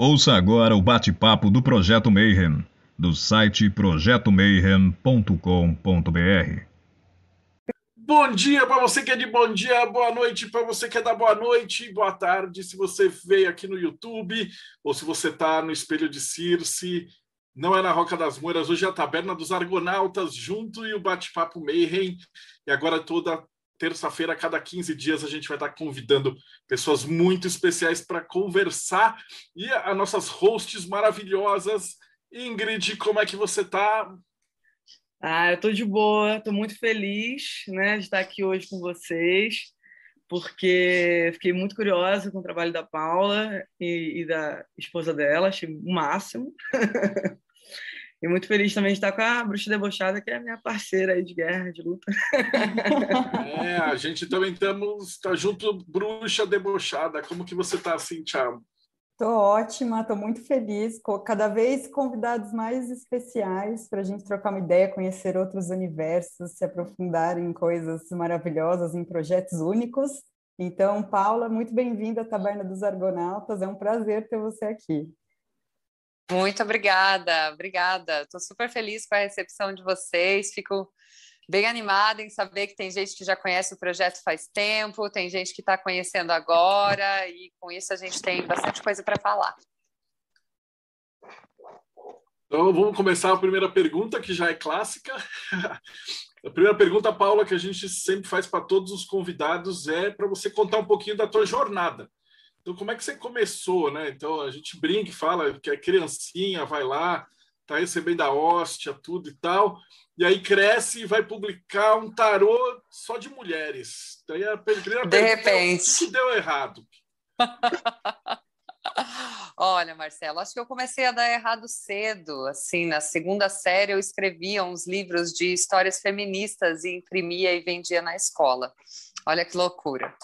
Ouça agora o bate-papo do Projeto Mayhem, do site projetomayhem.com.br. Bom dia para você que é de bom dia, boa noite para você que é da boa noite, boa tarde se você veio aqui no YouTube ou se você está no Espelho de Circe, não é na Roca das Moiras, hoje é a Taberna dos Argonautas junto e o Bate-Papo Mayhem. E agora toda terça-feira, a cada 15 dias, a gente vai estar convidando pessoas muito especiais para conversar. E as nossas hosts maravilhosas. Ingrid, como é que você está? Ah, eu estou de boa, estou muito feliz né, de estar aqui hoje com vocês, porque fiquei muito curiosa com o trabalho da Paula e, e da esposa dela, achei o máximo. E muito feliz também de estar com a Bruxa Debochada, que é a minha parceira aí de guerra, de luta. É, a gente também estamos tá junto, Bruxa Debochada. Como que você está assim, Thiago? Estou ótima, estou muito feliz. Cada vez convidados mais especiais para a gente trocar uma ideia, conhecer outros universos, se aprofundar em coisas maravilhosas, em projetos únicos. Então, Paula, muito bem-vinda à Taberna dos Argonautas. É um prazer ter você aqui. Muito obrigada, obrigada. Estou super feliz com a recepção de vocês. Fico bem animada em saber que tem gente que já conhece o projeto faz tempo, tem gente que está conhecendo agora, e com isso a gente tem bastante coisa para falar. Então, vamos começar a primeira pergunta, que já é clássica. A primeira pergunta, Paula, que a gente sempre faz para todos os convidados é para você contar um pouquinho da tua jornada. Então, como é que você começou, né? Então, a gente brinca e fala que é criancinha, vai lá, tá recebendo a hóstia, tudo e tal, e aí cresce e vai publicar um tarô só de mulheres. Daí a primeira de repente. É, o que deu errado? Olha, Marcelo, acho que eu comecei a dar errado cedo. Assim, na segunda série eu escrevia uns livros de histórias feministas e imprimia e vendia na escola. Olha que loucura.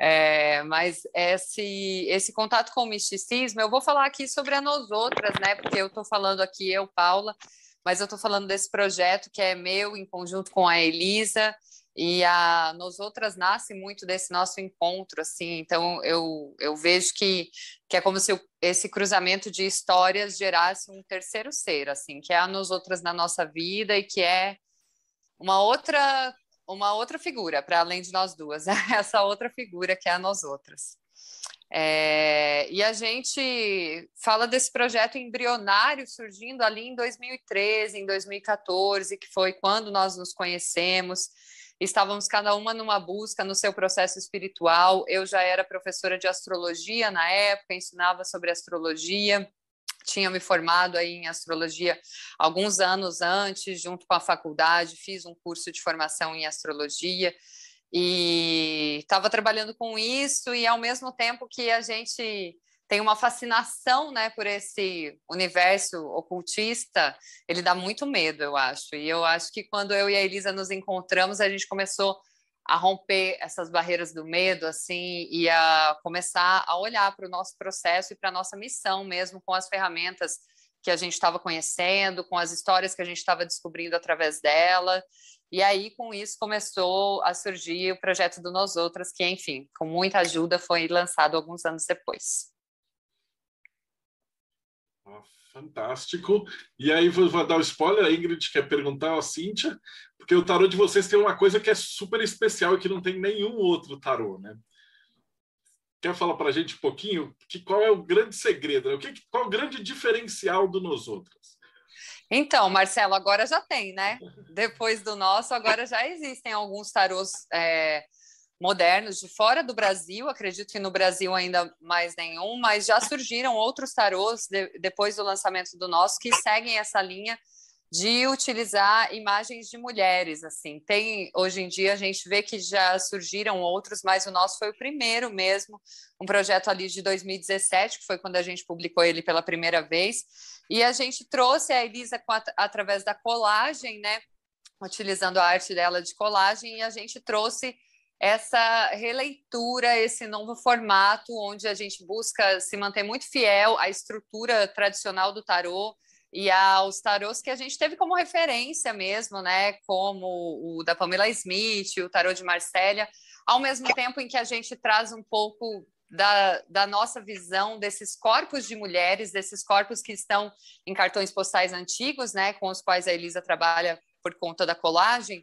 É, mas esse, esse contato com o misticismo, eu vou falar aqui sobre a nós outras, né? Porque eu estou falando aqui, eu, Paula, mas eu estou falando desse projeto que é meu em conjunto com a Elisa e a nós outras nasce muito desse nosso encontro, assim. Então eu, eu vejo que, que é como se esse cruzamento de histórias gerasse um terceiro ser, assim, que é a nós outras na nossa vida e que é uma outra uma outra figura para além de nós duas, essa outra figura que é a nós outras. É, e a gente fala desse projeto embrionário surgindo ali em 2013, em 2014, que foi quando nós nos conhecemos. Estávamos cada uma numa busca no seu processo espiritual. Eu já era professora de astrologia na época, ensinava sobre astrologia tinha me formado aí em astrologia alguns anos antes, junto com a faculdade, fiz um curso de formação em astrologia e estava trabalhando com isso e ao mesmo tempo que a gente tem uma fascinação, né, por esse universo ocultista, ele dá muito medo, eu acho. E eu acho que quando eu e a Elisa nos encontramos, a gente começou a romper essas barreiras do medo, assim, e a começar a olhar para o nosso processo e para a nossa missão mesmo, com as ferramentas que a gente estava conhecendo, com as histórias que a gente estava descobrindo através dela. E aí, com isso, começou a surgir o projeto do Nós Outras, que, enfim, com muita ajuda, foi lançado alguns anos depois. Fantástico. E aí, vou, vou dar o um spoiler, a Ingrid quer perguntar a Cíntia, porque o tarô de vocês tem uma coisa que é super especial e que não tem nenhum outro tarô, né? Quer falar para a gente um pouquinho que, qual é o grande segredo, né? o que, qual é o grande diferencial do Nos Outros? Então, Marcelo, agora já tem, né? Depois do nosso, agora já existem alguns tarôs é, modernos de fora do Brasil, acredito que no Brasil ainda mais nenhum, mas já surgiram outros tarôs de, depois do lançamento do nosso que seguem essa linha de utilizar imagens de mulheres, assim. Tem hoje em dia a gente vê que já surgiram outros, mas o nosso foi o primeiro mesmo, um projeto ali de 2017, que foi quando a gente publicou ele pela primeira vez, e a gente trouxe a Elisa através da colagem, né? Utilizando a arte dela de colagem, e a gente trouxe essa releitura, esse novo formato, onde a gente busca se manter muito fiel à estrutura tradicional do tarô e aos tarôs que a gente teve como referência mesmo, né? Como o da Pamela Smith, o tarô de Marsella, ao mesmo tempo em que a gente traz um pouco da, da nossa visão desses corpos de mulheres, desses corpos que estão em cartões postais antigos, né, com os quais a Elisa trabalha por conta da colagem,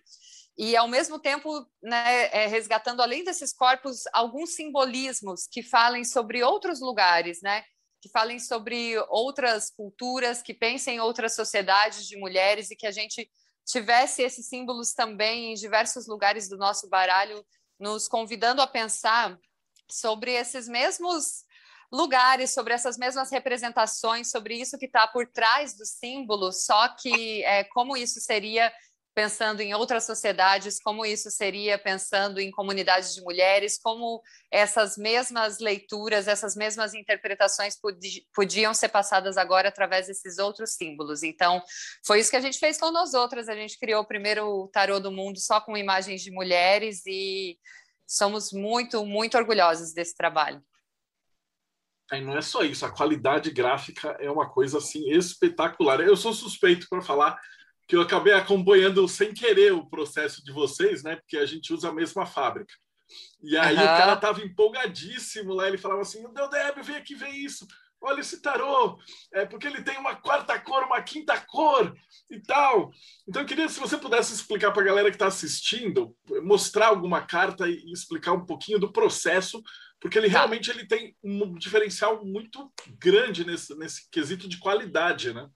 e ao mesmo tempo né, é, resgatando além desses corpos alguns simbolismos que falem sobre outros lugares, né, que falem sobre outras culturas, que pensem em outras sociedades de mulheres e que a gente tivesse esses símbolos também em diversos lugares do nosso baralho, nos convidando a pensar sobre esses mesmos lugares, sobre essas mesmas representações, sobre isso que está por trás do símbolo, só que é, como isso seria pensando em outras sociedades, como isso seria pensando em comunidades de mulheres, como essas mesmas leituras, essas mesmas interpretações podiam ser passadas agora através desses outros símbolos. Então, foi isso que a gente fez com nós outras. A gente criou o primeiro tarô do mundo só com imagens de mulheres e somos muito, muito orgulhosos desse trabalho. E não é só isso, a qualidade gráfica é uma coisa assim espetacular. Eu sou suspeito para falar que eu acabei acompanhando sem querer o processo de vocês, né? Porque a gente usa a mesma fábrica. E aí uhum. o cara tava empolgadíssimo lá, ele falava assim: "Meu Débio, vem aqui ver isso olha esse tarô, é porque ele tem uma quarta cor, uma quinta cor e tal. Então eu queria se você pudesse explicar para a galera que está assistindo, mostrar alguma carta e explicar um pouquinho do processo, porque ele tá. realmente ele tem um diferencial muito grande nesse, nesse quesito de qualidade, né?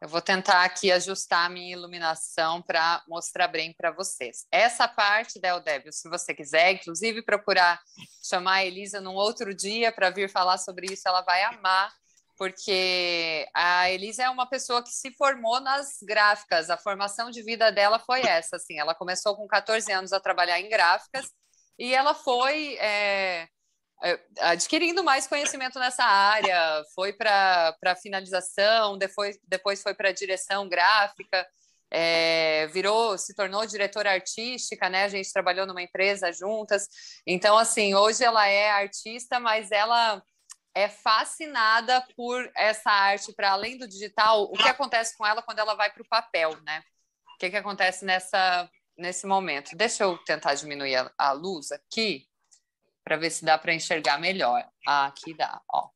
Eu vou tentar aqui ajustar a minha iluminação para mostrar bem para vocês. Essa parte da Eldébio, se você quiser, inclusive procurar chamar a Elisa num outro dia para vir falar sobre isso, ela vai amar, porque a Elisa é uma pessoa que se formou nas gráficas. A formação de vida dela foi essa, assim. Ela começou com 14 anos a trabalhar em gráficas e ela foi é, adquirindo mais conhecimento nessa área, foi para a finalização, depois, depois foi para a direção gráfica, é, virou, se tornou diretora artística, né? A gente trabalhou numa empresa juntas. Então, assim, hoje ela é artista, mas ela é fascinada por essa arte para além do digital. O que acontece com ela quando ela vai para o papel, né? O que, que acontece nessa, nesse momento? Deixa eu tentar diminuir a, a luz aqui para ver se dá para enxergar melhor. Ah, aqui dá, ó.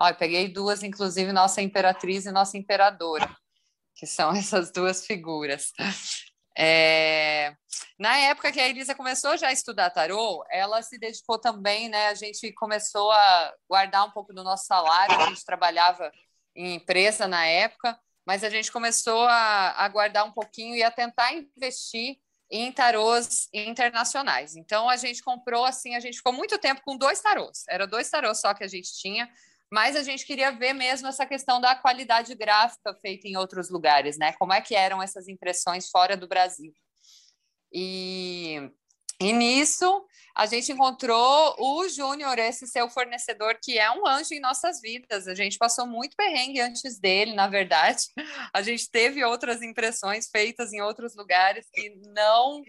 Ó, eu peguei duas, inclusive nossa imperatriz e nossa imperadora, que são essas duas figuras. É... Na época que a Elisa começou já a estudar tarô, ela se dedicou também, né? A gente começou a guardar um pouco do nosso salário, a gente trabalhava em empresa na época, mas a gente começou a, a guardar um pouquinho e a tentar investir em tarôs internacionais. Então a gente comprou assim, a gente ficou muito tempo com dois tarôs. Era dois tarôs só que a gente tinha, mas a gente queria ver mesmo essa questão da qualidade gráfica feita em outros lugares, né? Como é que eram essas impressões fora do Brasil. E e nisso, a gente encontrou o Júnior, esse seu fornecedor, que é um anjo em nossas vidas. A gente passou muito perrengue antes dele, na verdade. A gente teve outras impressões feitas em outros lugares que não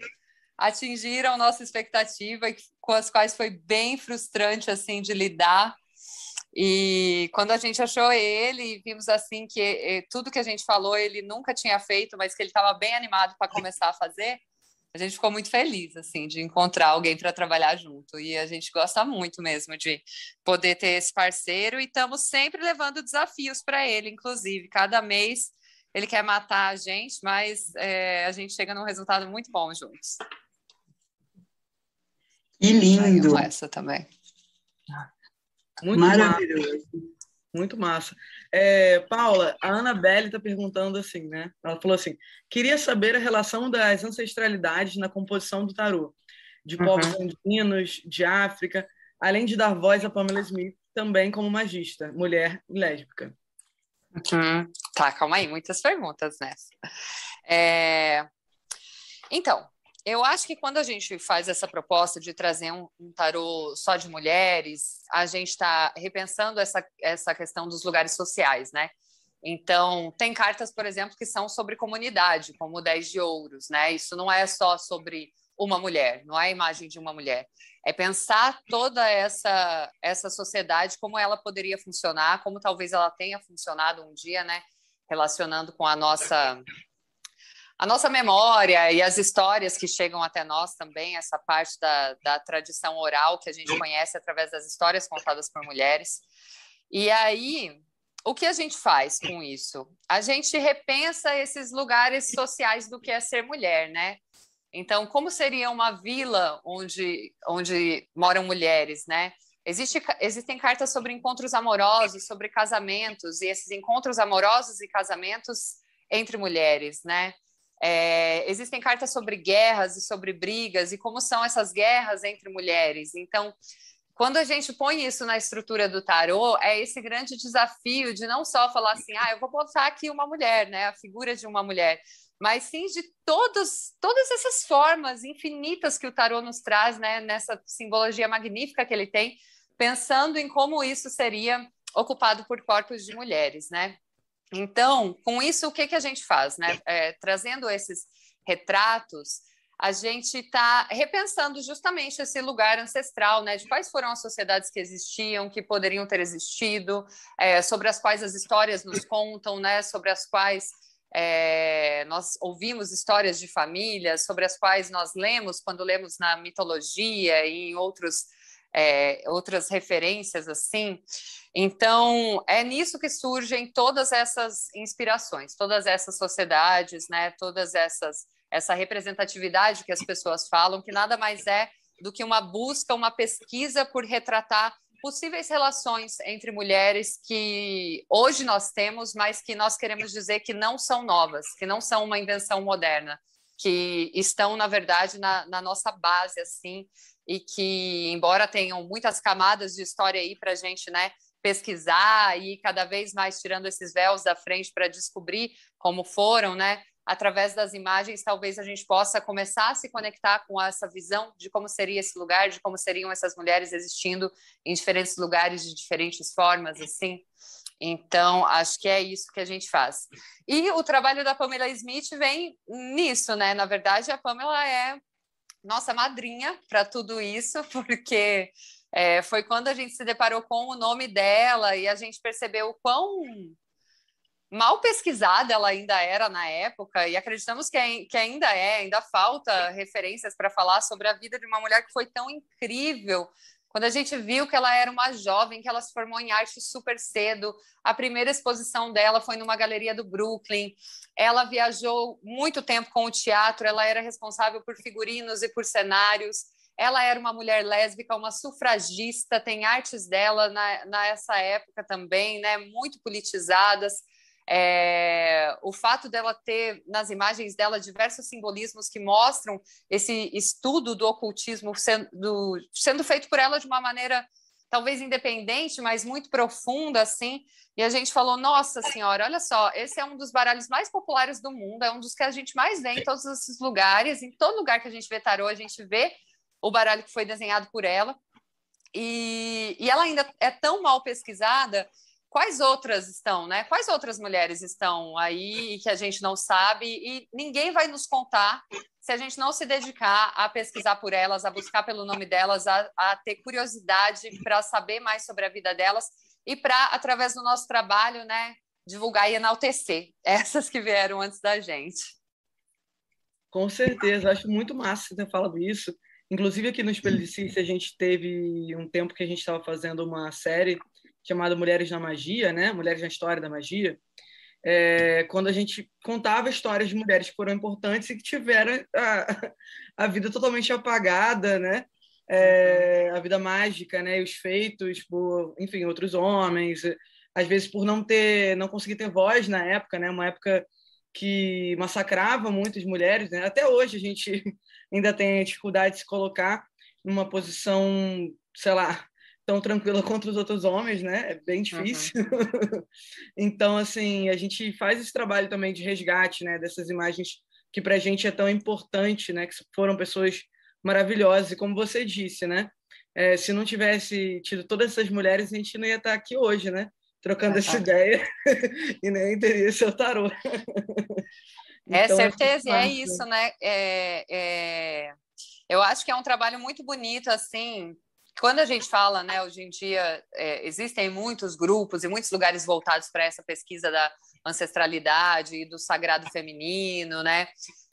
atingiram nossa expectativa e com as quais foi bem frustrante assim de lidar. E quando a gente achou ele, vimos assim que eh, tudo que a gente falou ele nunca tinha feito, mas que ele estava bem animado para começar a fazer a gente ficou muito feliz assim de encontrar alguém para trabalhar junto e a gente gosta muito mesmo de poder ter esse parceiro e estamos sempre levando desafios para ele, inclusive cada mês ele quer matar a gente, mas é, a gente chega num resultado muito bom juntos. Que lindo! essa também. Muito maravilhoso. Muito massa. É, Paula, a Anabelle está perguntando assim, né? Ela falou assim: queria saber a relação das ancestralidades na composição do tarô, de uhum. povos andinos, de África, além de dar voz a Pamela Smith também como magista, mulher lésbica. Uhum. Tá, calma aí, muitas perguntas nessa. É... Então, eu acho que quando a gente faz essa proposta de trazer um, um tarô só de mulheres, a gente está repensando essa, essa questão dos lugares sociais, né? Então, tem cartas, por exemplo, que são sobre comunidade, como o 10 de ouros, né? Isso não é só sobre uma mulher, não é a imagem de uma mulher. É pensar toda essa, essa sociedade, como ela poderia funcionar, como talvez ela tenha funcionado um dia, né? Relacionando com a nossa a nossa memória e as histórias que chegam até nós também, essa parte da, da tradição oral que a gente conhece através das histórias contadas por mulheres. E aí, o que a gente faz com isso? A gente repensa esses lugares sociais do que é ser mulher, né? Então, como seria uma vila onde, onde moram mulheres, né? Existe, existem cartas sobre encontros amorosos, sobre casamentos, e esses encontros amorosos e casamentos entre mulheres, né? É, existem cartas sobre guerras e sobre brigas e como são essas guerras entre mulheres. Então, quando a gente põe isso na estrutura do tarô, é esse grande desafio de não só falar assim, ah, eu vou botar aqui uma mulher, né, a figura de uma mulher, mas sim de todos, todas essas formas infinitas que o tarô nos traz, né, nessa simbologia magnífica que ele tem, pensando em como isso seria ocupado por corpos de mulheres, né? Então, com isso, o que, que a gente faz? Né? É, trazendo esses retratos, a gente está repensando justamente esse lugar ancestral, né? De quais foram as sociedades que existiam, que poderiam ter existido, é, sobre as quais as histórias nos contam, né? Sobre as quais é, nós ouvimos histórias de famílias, sobre as quais nós lemos quando lemos na mitologia e em outros é, outras referências assim. Então, é nisso que surgem todas essas inspirações, todas essas sociedades, né, todas essas essa representatividade que as pessoas falam, que nada mais é do que uma busca, uma pesquisa por retratar possíveis relações entre mulheres que hoje nós temos, mas que nós queremos dizer que não são novas, que não são uma invenção moderna, que estão, na verdade, na, na nossa base, assim, e que, embora tenham muitas camadas de história aí para a gente né, pesquisar e cada vez mais tirando esses véus da frente para descobrir como foram, né, através das imagens, talvez a gente possa começar a se conectar com essa visão de como seria esse lugar, de como seriam essas mulheres existindo em diferentes lugares de diferentes formas, assim. Então, acho que é isso que a gente faz. E o trabalho da Pamela Smith vem nisso, né? Na verdade, a Pamela é nossa madrinha para tudo isso, porque é, foi quando a gente se deparou com o nome dela e a gente percebeu o quão mal pesquisada ela ainda era na época e acreditamos que, que ainda é, ainda falta referências para falar sobre a vida de uma mulher que foi tão incrível quando a gente viu que ela era uma jovem, que ela se formou em arte super cedo, a primeira exposição dela foi numa galeria do Brooklyn. Ela viajou muito tempo com o teatro, ela era responsável por figurinos e por cenários. Ela era uma mulher lésbica, uma sufragista, tem artes dela na, nessa época também, né, muito politizadas. É, o fato dela ter nas imagens dela diversos simbolismos que mostram esse estudo do ocultismo sendo, do, sendo feito por ela de uma maneira talvez independente, mas muito profunda assim. E a gente falou: Nossa Senhora, olha só, esse é um dos baralhos mais populares do mundo, é um dos que a gente mais vê em todos esses lugares. Em todo lugar que a gente vê tarô, a gente vê o baralho que foi desenhado por ela. E, e ela ainda é tão mal pesquisada quais outras estão, né? Quais outras mulheres estão aí que a gente não sabe e ninguém vai nos contar se a gente não se dedicar a pesquisar por elas, a buscar pelo nome delas, a, a ter curiosidade para saber mais sobre a vida delas e para, através do nosso trabalho, né, divulgar e enaltecer essas que vieram antes da gente. Com certeza, acho muito massa você ter falado isso. Inclusive aqui no Espelho de Ciência a gente teve um tempo que a gente estava fazendo uma série chamado Mulheres na Magia, né? Mulheres na História da Magia, é, quando a gente contava histórias de mulheres que foram importantes e que tiveram a, a vida totalmente apagada, né? É, a vida mágica, né? E os feitos por, enfim, outros homens, às vezes por não ter, não conseguir ter voz na época, né? Uma época que massacrava muitas mulheres, né? Até hoje a gente ainda tem dificuldade de se colocar numa posição, sei lá, tão tranquila contra os outros homens, né? É bem difícil. Uhum. então, assim, a gente faz esse trabalho também de resgate, né? Dessas imagens que para a gente é tão importante, né? Que foram pessoas maravilhosas. E como você disse, né? É, se não tivesse tido todas essas mulheres, a gente não ia estar aqui hoje, né? Trocando essa ideia e nem teria seu tarô. É então, certeza, e é isso, né? É, é... Eu acho que é um trabalho muito bonito, assim, quando a gente fala, né, hoje em dia é, existem muitos grupos e muitos lugares voltados para essa pesquisa da ancestralidade e do sagrado feminino, né?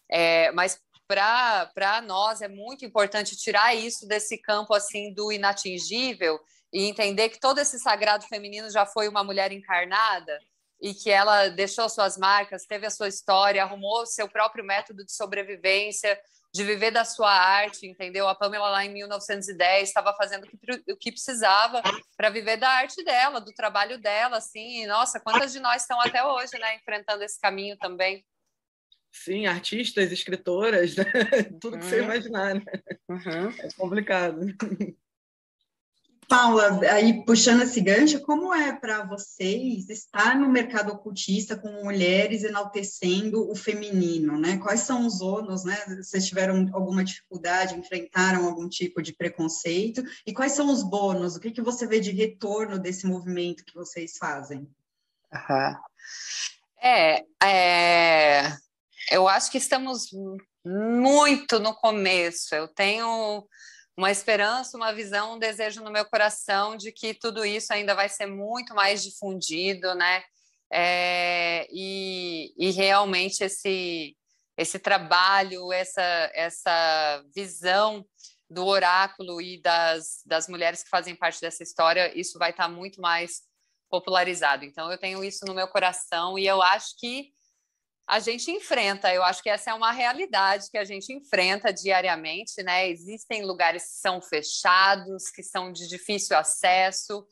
É, mas para nós é muito importante tirar isso desse campo assim do inatingível e entender que todo esse sagrado feminino já foi uma mulher encarnada e que ela deixou suas marcas, teve a sua história, arrumou seu próprio método de sobrevivência, de viver da sua arte, entendeu? A Pamela lá em 1910 estava fazendo o que precisava para viver da arte dela, do trabalho dela, assim. E, nossa, quantas de nós estão até hoje, né, enfrentando esse caminho também? Sim, artistas, escritoras, né? tudo que você uhum. imaginar, né? Uhum. É complicado. Paula, aí puxando esse gancho, como é para vocês estar no mercado ocultista com mulheres enaltecendo o feminino, né? Quais são os ônus, né? Vocês tiveram alguma dificuldade, enfrentaram algum tipo de preconceito? E quais são os bônus? O que, que você vê de retorno desse movimento que vocês fazem? Uhum. É, é, eu acho que estamos muito no começo. Eu tenho uma esperança, uma visão, um desejo no meu coração de que tudo isso ainda vai ser muito mais difundido, né? É, e, e realmente esse esse trabalho, essa essa visão do oráculo e das, das mulheres que fazem parte dessa história, isso vai estar muito mais popularizado. Então, eu tenho isso no meu coração e eu acho que a gente enfrenta. Eu acho que essa é uma realidade que a gente enfrenta diariamente, né? Existem lugares que são fechados, que são de difícil acesso,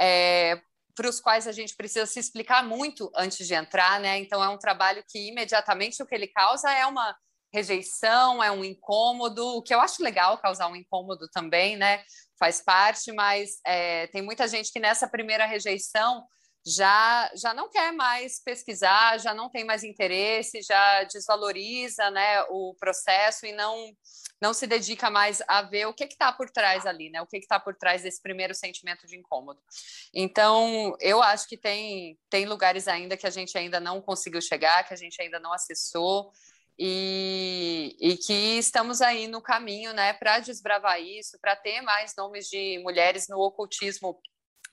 é, para os quais a gente precisa se explicar muito antes de entrar, né? Então é um trabalho que imediatamente o que ele causa é uma rejeição, é um incômodo, o que eu acho legal causar um incômodo também, né? Faz parte, mas é, tem muita gente que nessa primeira rejeição já, já não quer mais pesquisar, já não tem mais interesse, já desvaloriza né, o processo e não, não se dedica mais a ver o que está por trás ali, né, o que está por trás desse primeiro sentimento de incômodo. Então, eu acho que tem, tem lugares ainda que a gente ainda não conseguiu chegar, que a gente ainda não acessou, e, e, que estamos aí no caminho né, para desbravar isso, para ter mais nomes de mulheres no ocultismo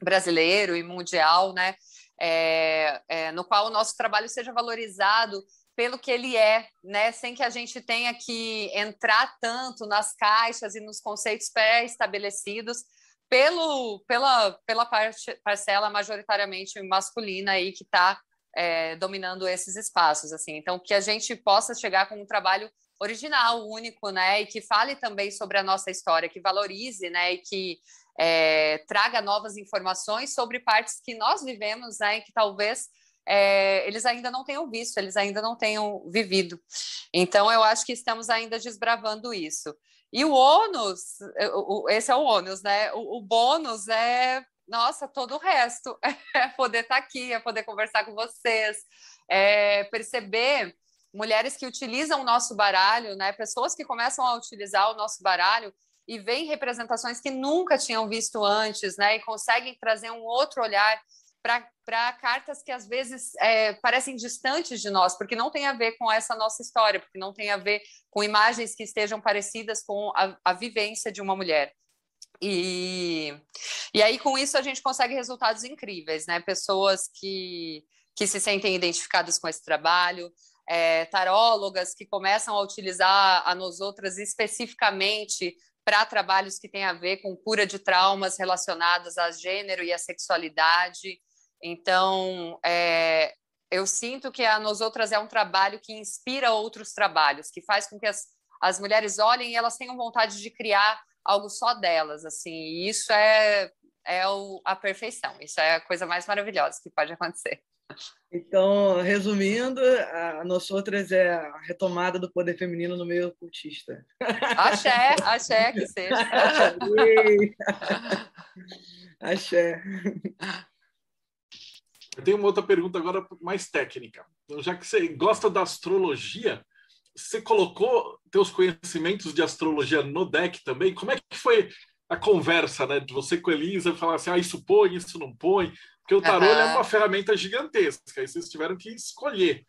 brasileiro e mundial, né? É, é, no qual o nosso trabalho seja valorizado pelo que ele é, né? Sem que a gente tenha que entrar tanto nas caixas e nos conceitos pré-estabelecidos pelo, pela, pela parte, parcela majoritariamente masculina aí que está é, dominando esses espaços, assim. Então, que a gente possa chegar com um trabalho original, único, né? E que fale também sobre a nossa história, que valorize, né? E que é, traga novas informações sobre partes que nós vivemos, né, e que talvez é, eles ainda não tenham visto, eles ainda não tenham vivido. Então, eu acho que estamos ainda desbravando isso. E o ônus, esse é o ônus, né? O, o bônus é, nossa, todo o resto. É poder estar aqui, é poder conversar com vocês, é perceber mulheres que utilizam o nosso baralho, né? Pessoas que começam a utilizar o nosso baralho e veem representações que nunca tinham visto antes, né? E conseguem trazer um outro olhar para cartas que às vezes é, parecem distantes de nós, porque não tem a ver com essa nossa história, porque não tem a ver com imagens que estejam parecidas com a, a vivência de uma mulher. E, e aí, com isso, a gente consegue resultados incríveis, né? Pessoas que, que se sentem identificadas com esse trabalho, é, tarólogas que começam a utilizar a nós outras especificamente para trabalhos que têm a ver com cura de traumas relacionados a gênero e a sexualidade. Então, é, eu sinto que a Nós Outras é um trabalho que inspira outros trabalhos, que faz com que as, as mulheres olhem e elas tenham vontade de criar algo só delas, assim, e isso é, é o, a perfeição, isso é a coisa mais maravilhosa que pode acontecer. Então, resumindo, a nossa outras é a retomada do poder feminino no meio ocultista. Axé, axé que seja. axé. Eu tenho uma outra pergunta agora mais técnica. Então, já que você gosta da astrologia, você colocou teus conhecimentos de astrologia no deck também? Como é que foi a conversa, né, de você com a Elisa, falar assim, ah, isso põe, isso não põe? Porque o tarô uhum. é uma ferramenta gigantesca, aí vocês tiveram que escolher.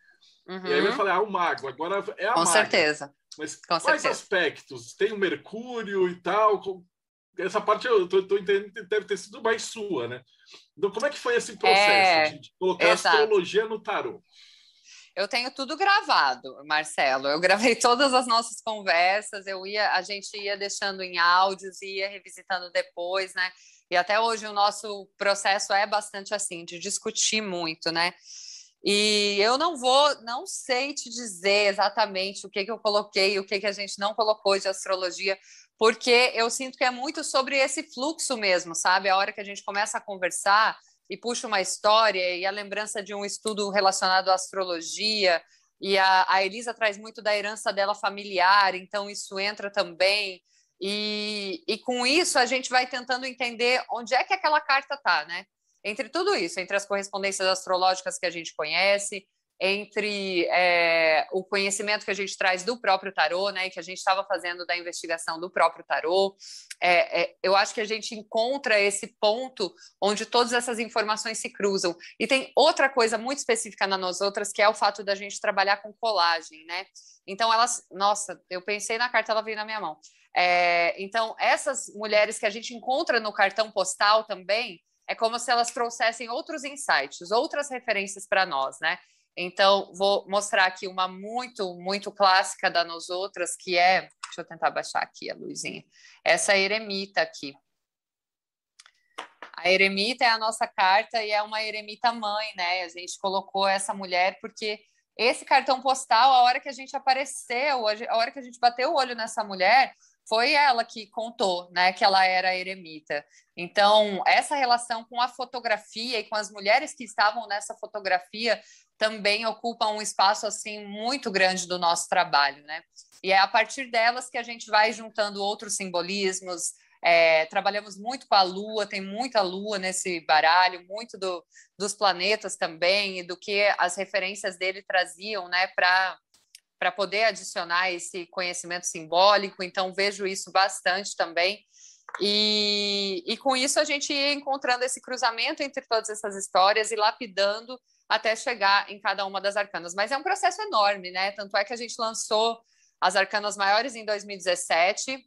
Uhum. E aí eu uhum. falei, ah, o mago, agora é a Com maga. certeza. Mas Com quais certeza. aspectos? Tem o Mercúrio e tal? essa parte eu tô, tô, entendendo que deve ter sido mais sua, né? Então, como é que foi esse processo é, de colocar exato. astrologia no tarô? Eu tenho tudo gravado, Marcelo. Eu gravei todas as nossas conversas, eu ia, a gente ia deixando em áudios, ia revisitando depois, né? E até hoje o nosso processo é bastante assim, de discutir muito, né? E eu não vou, não sei te dizer exatamente o que, que eu coloquei, o que, que a gente não colocou de astrologia, porque eu sinto que é muito sobre esse fluxo mesmo, sabe? A hora que a gente começa a conversar e puxa uma história e a lembrança de um estudo relacionado à astrologia, e a, a Elisa traz muito da herança dela familiar, então isso entra também. E, e com isso a gente vai tentando entender onde é que aquela carta está, né? entre tudo isso, entre as correspondências astrológicas que a gente conhece, entre é, o conhecimento que a gente traz do próprio tarô, né, que a gente estava fazendo da investigação do próprio tarô, é, é, eu acho que a gente encontra esse ponto onde todas essas informações se cruzam. E tem outra coisa muito específica na nós outras, que é o fato da gente trabalhar com colagem, né? Então elas, nossa, eu pensei na carta, ela veio na minha mão. É, então essas mulheres que a gente encontra no cartão postal também é como se elas trouxessem outros insights, outras referências para nós, né? Então, vou mostrar aqui uma muito, muito clássica da Nos Outras, que é. Deixa eu tentar baixar aqui a luzinha. Essa eremita aqui. A eremita é a nossa carta e é uma eremita mãe, né? A gente colocou essa mulher porque esse cartão postal, a hora que a gente apareceu, a hora que a gente bateu o olho nessa mulher, foi ela que contou, né, que ela era eremita. Então, essa relação com a fotografia e com as mulheres que estavam nessa fotografia também ocupa um espaço assim muito grande do nosso trabalho, né? E é a partir delas que a gente vai juntando outros simbolismos. É, trabalhamos muito com a Lua, tem muita Lua nesse baralho, muito do, dos planetas também e do que as referências dele traziam, né, para para poder adicionar esse conhecimento simbólico, então vejo isso bastante também. E, e com isso a gente ia encontrando esse cruzamento entre todas essas histórias e lapidando até chegar em cada uma das arcanas. Mas é um processo enorme, né? Tanto é que a gente lançou as arcanas maiores em 2017,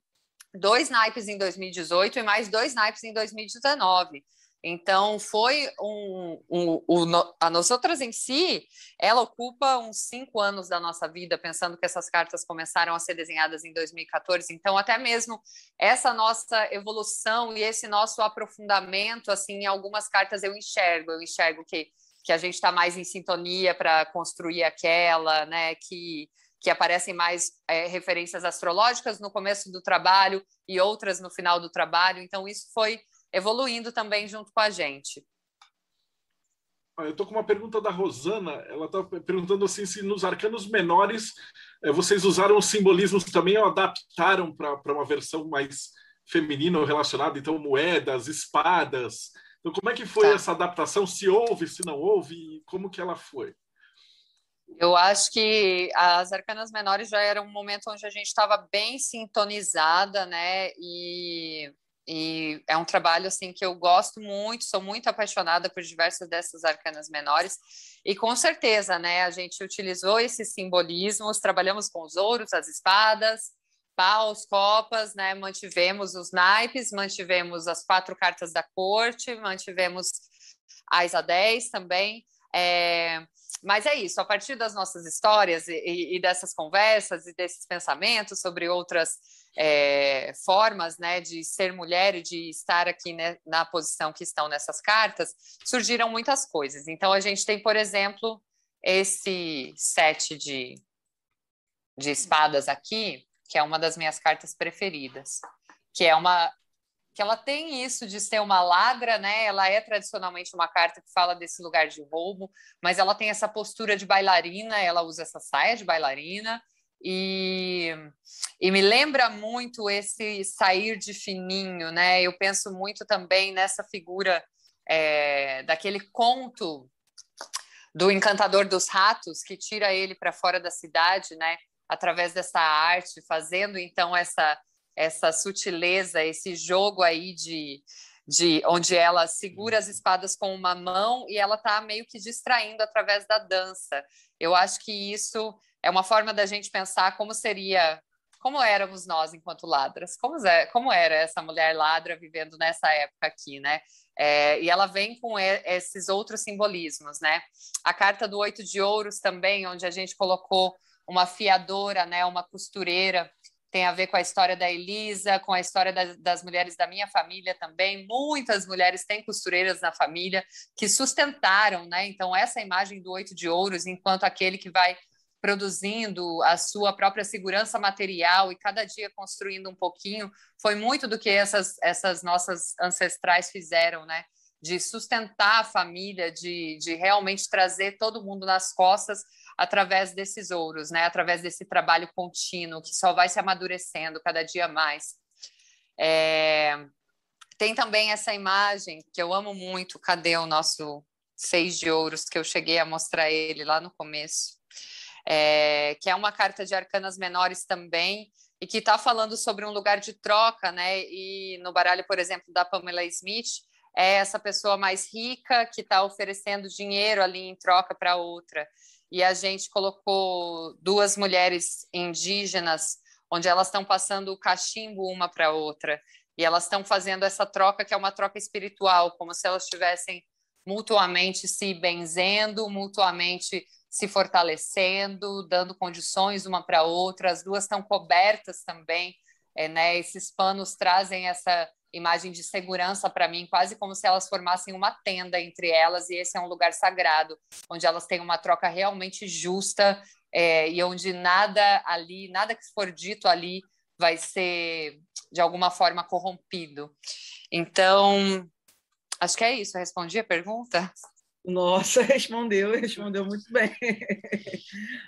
dois naipes em 2018 e mais dois naipes em 2019. Então, foi um, um, um, a nós outras em si, ela ocupa uns cinco anos da nossa vida, pensando que essas cartas começaram a ser desenhadas em 2014. Então, até mesmo essa nossa evolução e esse nosso aprofundamento, assim, em algumas cartas eu enxergo, eu enxergo que, que a gente está mais em sintonia para construir aquela, né, que que aparecem mais é, referências astrológicas no começo do trabalho e outras no final do trabalho. Então, isso foi evoluindo também junto com a gente. Eu estou com uma pergunta da Rosana. Ela está perguntando assim se nos arcanos menores eh, vocês usaram os simbolismos também ou adaptaram para uma versão mais feminina ou relacionada, então moedas, espadas. Então como é que foi tá. essa adaptação? Se houve, se não houve, como que ela foi? Eu acho que as arcanas menores já era um momento onde a gente estava bem sintonizada, né? E e é um trabalho assim que eu gosto muito, sou muito apaixonada por diversas dessas arcanas menores. E com certeza, né, a gente utilizou esses simbolismos, trabalhamos com os ouros, as espadas, paus, copas, né, mantivemos os naipes, mantivemos as quatro cartas da corte, mantivemos a Isa 10 também. É, mas é isso, a partir das nossas histórias e, e dessas conversas e desses pensamentos sobre outras é, formas né, de ser mulher e de estar aqui né, na posição que estão nessas cartas, surgiram muitas coisas. Então, a gente tem, por exemplo, esse sete de, de espadas aqui, que é uma das minhas cartas preferidas, que é uma que ela tem isso de ser uma ladra, né? Ela é tradicionalmente uma carta que fala desse lugar de roubo, mas ela tem essa postura de bailarina, ela usa essa saia de bailarina, e, e me lembra muito esse sair de fininho, né? Eu penso muito também nessa figura é, daquele conto do encantador dos ratos que tira ele para fora da cidade, né? Através dessa arte, fazendo então essa essa sutileza, esse jogo aí de, de onde ela segura as espadas com uma mão e ela está meio que distraindo através da dança. Eu acho que isso é uma forma da gente pensar como seria como éramos nós enquanto ladras, como, é, como era essa mulher ladra vivendo nessa época aqui, né? É, e ela vem com esses outros simbolismos, né? A carta do oito de ouros também, onde a gente colocou uma fiadora, né? Uma costureira, tem a ver com a história da Elisa, com a história das, das mulheres da minha família também. Muitas mulheres têm costureiras na família que sustentaram, né? Então essa imagem do oito de ouros, enquanto aquele que vai produzindo a sua própria segurança material e cada dia construindo um pouquinho, foi muito do que essas, essas nossas ancestrais fizeram, né? De sustentar a família, de, de realmente trazer todo mundo nas costas através desses ouros, né? Através desse trabalho contínuo que só vai se amadurecendo cada dia mais. É... Tem também essa imagem que eu amo muito. Cadê o nosso seis de ouros que eu cheguei a mostrar ele lá no começo? é, que é uma carta de arcanas menores também, e que está falando sobre um lugar de troca, né? E no baralho, por exemplo, da Pamela Smith, é essa pessoa mais rica que está oferecendo dinheiro ali em troca para outra. E a gente colocou duas mulheres indígenas, onde elas estão passando o cachimbo uma para outra. E elas estão fazendo essa troca, que é uma troca espiritual, como se elas estivessem mutuamente se benzendo, mutuamente se fortalecendo, dando condições uma para outra, as duas estão cobertas também, é, né? Esses panos trazem essa imagem de segurança para mim, quase como se elas formassem uma tenda entre elas, e esse é um lugar sagrado, onde elas têm uma troca realmente justa é, e onde nada ali, nada que for dito ali vai ser de alguma forma corrompido. Então, acho que é isso. Eu respondi a pergunta? Nossa, respondeu, respondeu muito bem.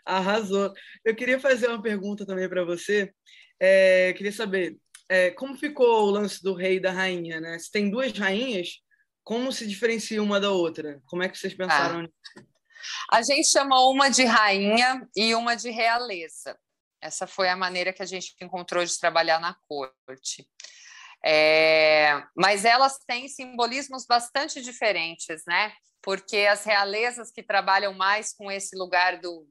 Arrasou. Eu queria fazer uma pergunta também para você. É, queria saber é, como ficou o lance do rei e da rainha, né? Se tem duas rainhas, como se diferencia uma da outra? Como é que vocês pensaram ah. nisso? A gente chamou uma de rainha e uma de realeza. Essa foi a maneira que a gente encontrou de trabalhar na corte. É, mas elas têm simbolismos bastante diferentes, né? porque as realezas que trabalham mais com esse lugar do,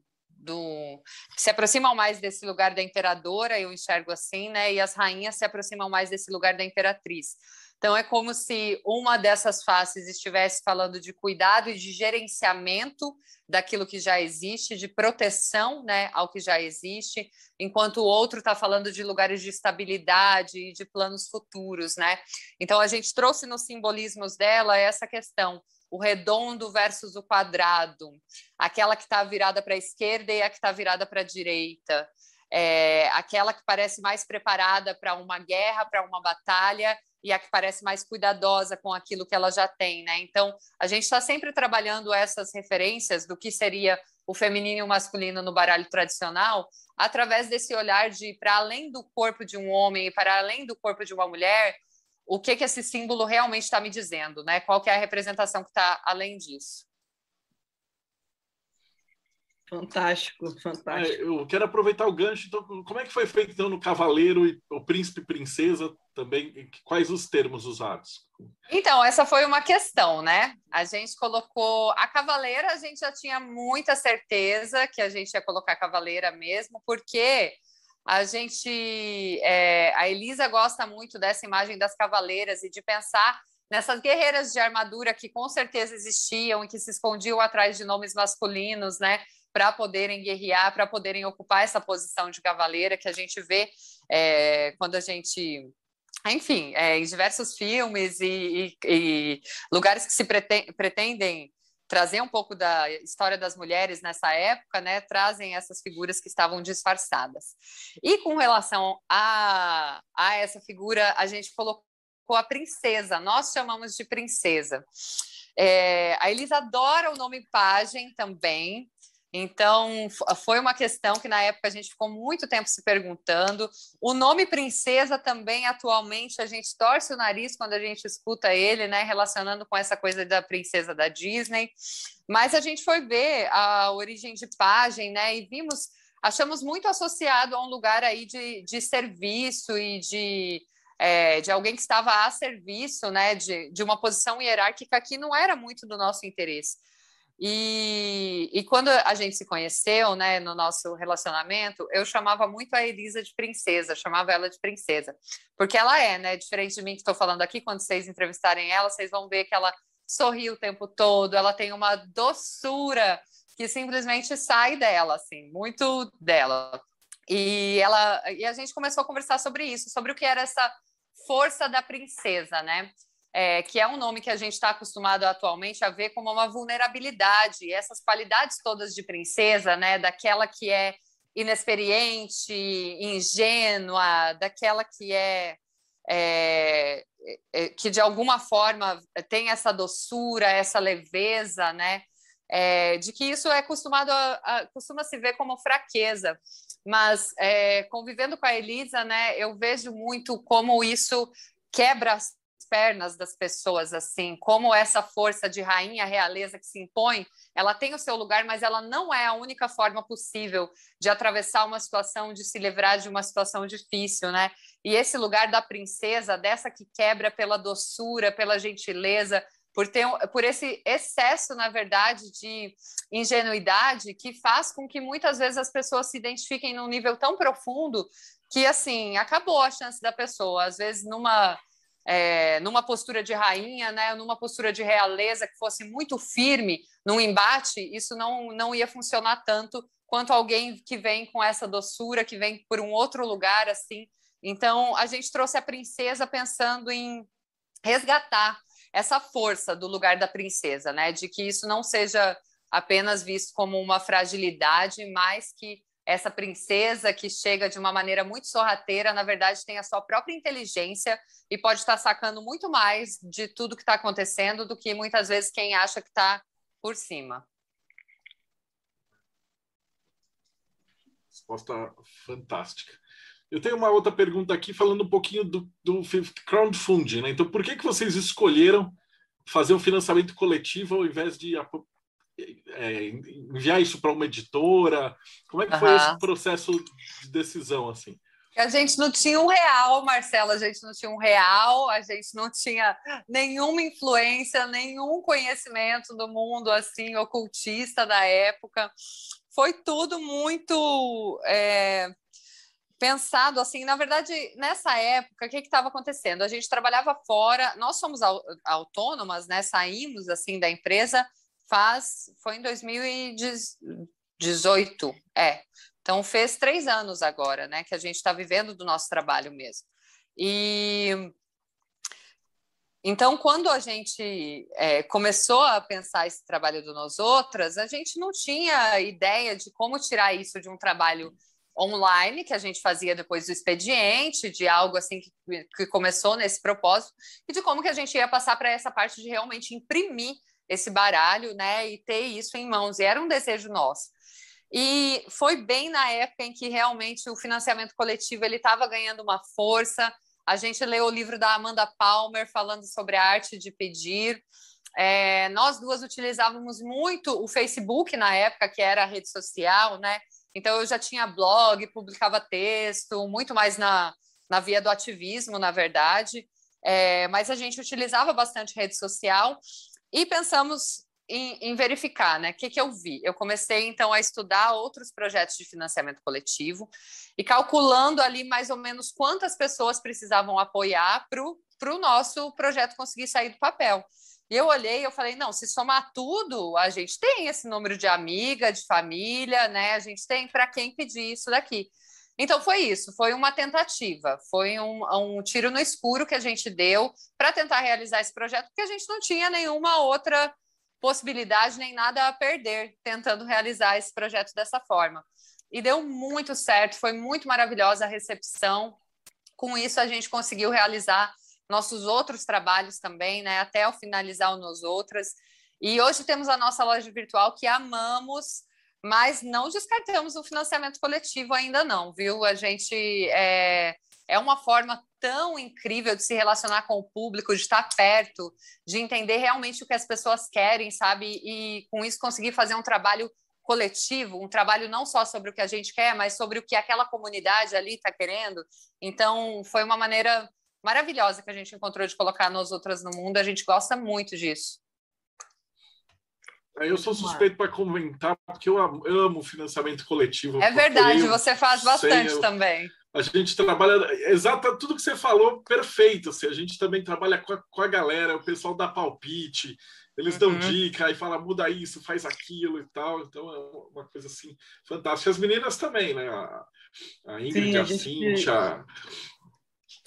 do se aproximam mais desse lugar da imperadora, eu enxergo assim, né? E as rainhas se aproximam mais desse lugar da imperatriz. Então é como se uma dessas faces estivesse falando de cuidado e de gerenciamento daquilo que já existe, de proteção, né, ao que já existe, enquanto o outro está falando de lugares de estabilidade e de planos futuros, né? Então a gente trouxe nos simbolismos dela essa questão o redondo versus o quadrado, aquela que está virada para a esquerda e a que está virada para a direita, é, aquela que parece mais preparada para uma guerra, para uma batalha, e a que parece mais cuidadosa com aquilo que ela já tem, né? Então, a gente está sempre trabalhando essas referências do que seria o feminino e o masculino no baralho tradicional, através desse olhar de para além do corpo de um homem e para além do corpo de uma mulher, o que, que esse símbolo realmente está me dizendo, né? Qual que é a representação que está além disso? Fantástico, fantástico. É, eu quero aproveitar o gancho. Então, como é que foi feito então no Cavaleiro e o Príncipe e Princesa também? Quais os termos usados? Então, essa foi uma questão, né? A gente colocou a Cavaleira, a gente já tinha muita certeza que a gente ia colocar a Cavaleira mesmo, porque a gente, é, a Elisa gosta muito dessa imagem das cavaleiras e de pensar nessas guerreiras de armadura que com certeza existiam e que se escondiam atrás de nomes masculinos, né? Para poderem guerrear, para poderem ocupar essa posição de cavaleira que a gente vê é, quando a gente enfim, é, em diversos filmes e, e, e, lugares que se pretendem trazer um pouco da história das mulheres nessa época, né, trazem essas figuras que estavam disfarçadas. E com relação a, a essa figura, a gente colocou a princesa, nós chamamos de princesa. É, a Elisa adora o nome Pagem também, então, foi uma questão que na época a gente ficou muito tempo se perguntando. O nome princesa também, atualmente, a gente torce o nariz quando a gente escuta ele, né, relacionando com essa coisa da princesa da Disney. Mas a gente foi ver a origem de Pagem, né, e vimos, achamos muito associado a um lugar aí de, de serviço e de. É, de alguém que estava a serviço né, de, de uma posição hierárquica que não era muito do nosso interesse. E, e quando a gente se conheceu, né, no nosso relacionamento, eu chamava muito a Elisa de princesa, chamava ela de princesa, porque ela é, né, diferente de mim que estou falando aqui, quando vocês entrevistarem ela, vocês vão ver que ela sorri o tempo todo, ela tem uma doçura que simplesmente sai dela, assim, muito dela. E ela e a gente começou a conversar sobre isso, sobre o que era essa força da princesa, né? É, que é um nome que a gente está acostumado atualmente a ver como uma vulnerabilidade. E essas qualidades todas de princesa, né, daquela que é inexperiente, ingênua, daquela que é, é, é que de alguma forma tem essa doçura, essa leveza, né? É, de que isso é acostumado a, a, costuma se ver como fraqueza, mas é, convivendo com a Elisa, né, eu vejo muito como isso quebra pernas das pessoas assim, como essa força de rainha realeza que se impõe, ela tem o seu lugar, mas ela não é a única forma possível de atravessar uma situação, de se livrar de uma situação difícil, né? E esse lugar da princesa, dessa que quebra pela doçura, pela gentileza, por ter por esse excesso, na verdade, de ingenuidade que faz com que muitas vezes as pessoas se identifiquem num nível tão profundo que assim acabou a chance da pessoa. Às vezes numa é, numa postura de rainha, né, numa postura de realeza que fosse muito firme num embate, isso não, não ia funcionar tanto quanto alguém que vem com essa doçura, que vem por um outro lugar assim. Então, a gente trouxe a princesa pensando em resgatar essa força do lugar da princesa, né, de que isso não seja apenas visto como uma fragilidade, mas que essa princesa que chega de uma maneira muito sorrateira, na verdade, tem a sua própria inteligência e pode estar sacando muito mais de tudo que está acontecendo do que muitas vezes quem acha que está por cima. Resposta fantástica. Eu tenho uma outra pergunta aqui falando um pouquinho do, do crowdfunding. Né? Então, por que, que vocês escolheram fazer um financiamento coletivo ao invés de é, enviar isso para uma editora? Como é que foi esse processo de decisão assim? A gente não tinha um real, Marcela, a gente não tinha um real, a gente não tinha nenhuma influência, nenhum conhecimento do mundo assim ocultista da época. Foi tudo muito é, pensado assim. Na verdade, nessa época, o que estava acontecendo? A gente trabalhava fora, nós somos autônomas, né? Saímos assim da empresa faz foi em 2018, é. Então fez três anos agora, né, que a gente está vivendo do nosso trabalho mesmo. E então, quando a gente é, começou a pensar esse trabalho do Nós Outras, a gente não tinha ideia de como tirar isso de um trabalho online que a gente fazia depois do expediente, de algo assim que, que começou nesse propósito, e de como que a gente ia passar para essa parte de realmente imprimir esse baralho, né, e ter isso em mãos. E era um desejo nosso. E foi bem na época em que realmente o financiamento coletivo ele estava ganhando uma força. A gente leu o livro da Amanda Palmer falando sobre a arte de pedir. É, nós duas utilizávamos muito o Facebook na época, que era a rede social, né? Então eu já tinha blog, publicava texto, muito mais na, na via do ativismo, na verdade. É, mas a gente utilizava bastante rede social e pensamos em, em verificar, né? O que, que eu vi? Eu comecei então a estudar outros projetos de financiamento coletivo e calculando ali mais ou menos quantas pessoas precisavam apoiar para o nosso projeto conseguir sair do papel. E eu olhei eu falei, não, se somar tudo, a gente tem esse número de amiga, de família, né? A gente tem para quem pedir isso daqui. Então foi isso, foi uma tentativa, foi um, um tiro no escuro que a gente deu para tentar realizar esse projeto, porque a gente não tinha nenhuma outra possibilidade nem nada a perder tentando realizar esse projeto dessa forma. E deu muito certo, foi muito maravilhosa a recepção. Com isso a gente conseguiu realizar nossos outros trabalhos também, né, até o finalizar o Nos Outras. E hoje temos a nossa loja virtual que amamos mas não descartamos o financiamento coletivo ainda não, viu? A gente é, é uma forma tão incrível de se relacionar com o público, de estar perto, de entender realmente o que as pessoas querem, sabe? E com isso conseguir fazer um trabalho coletivo, um trabalho não só sobre o que a gente quer, mas sobre o que aquela comunidade ali está querendo. Então, foi uma maneira maravilhosa que a gente encontrou de colocar nós outras no mundo. A gente gosta muito disso. Eu sou suspeito para comentar, porque eu amo financiamento coletivo. É verdade, você faz bastante sei, também. A gente trabalha, exato, tudo que você falou, perfeito. Assim, a gente também trabalha com a, com a galera, o pessoal dá palpite, eles uhum. dão dica e fala muda isso, faz aquilo e tal. Então é uma coisa assim fantástica. As meninas também, né? A, a Ingrid, Sim, a, a Cíntia,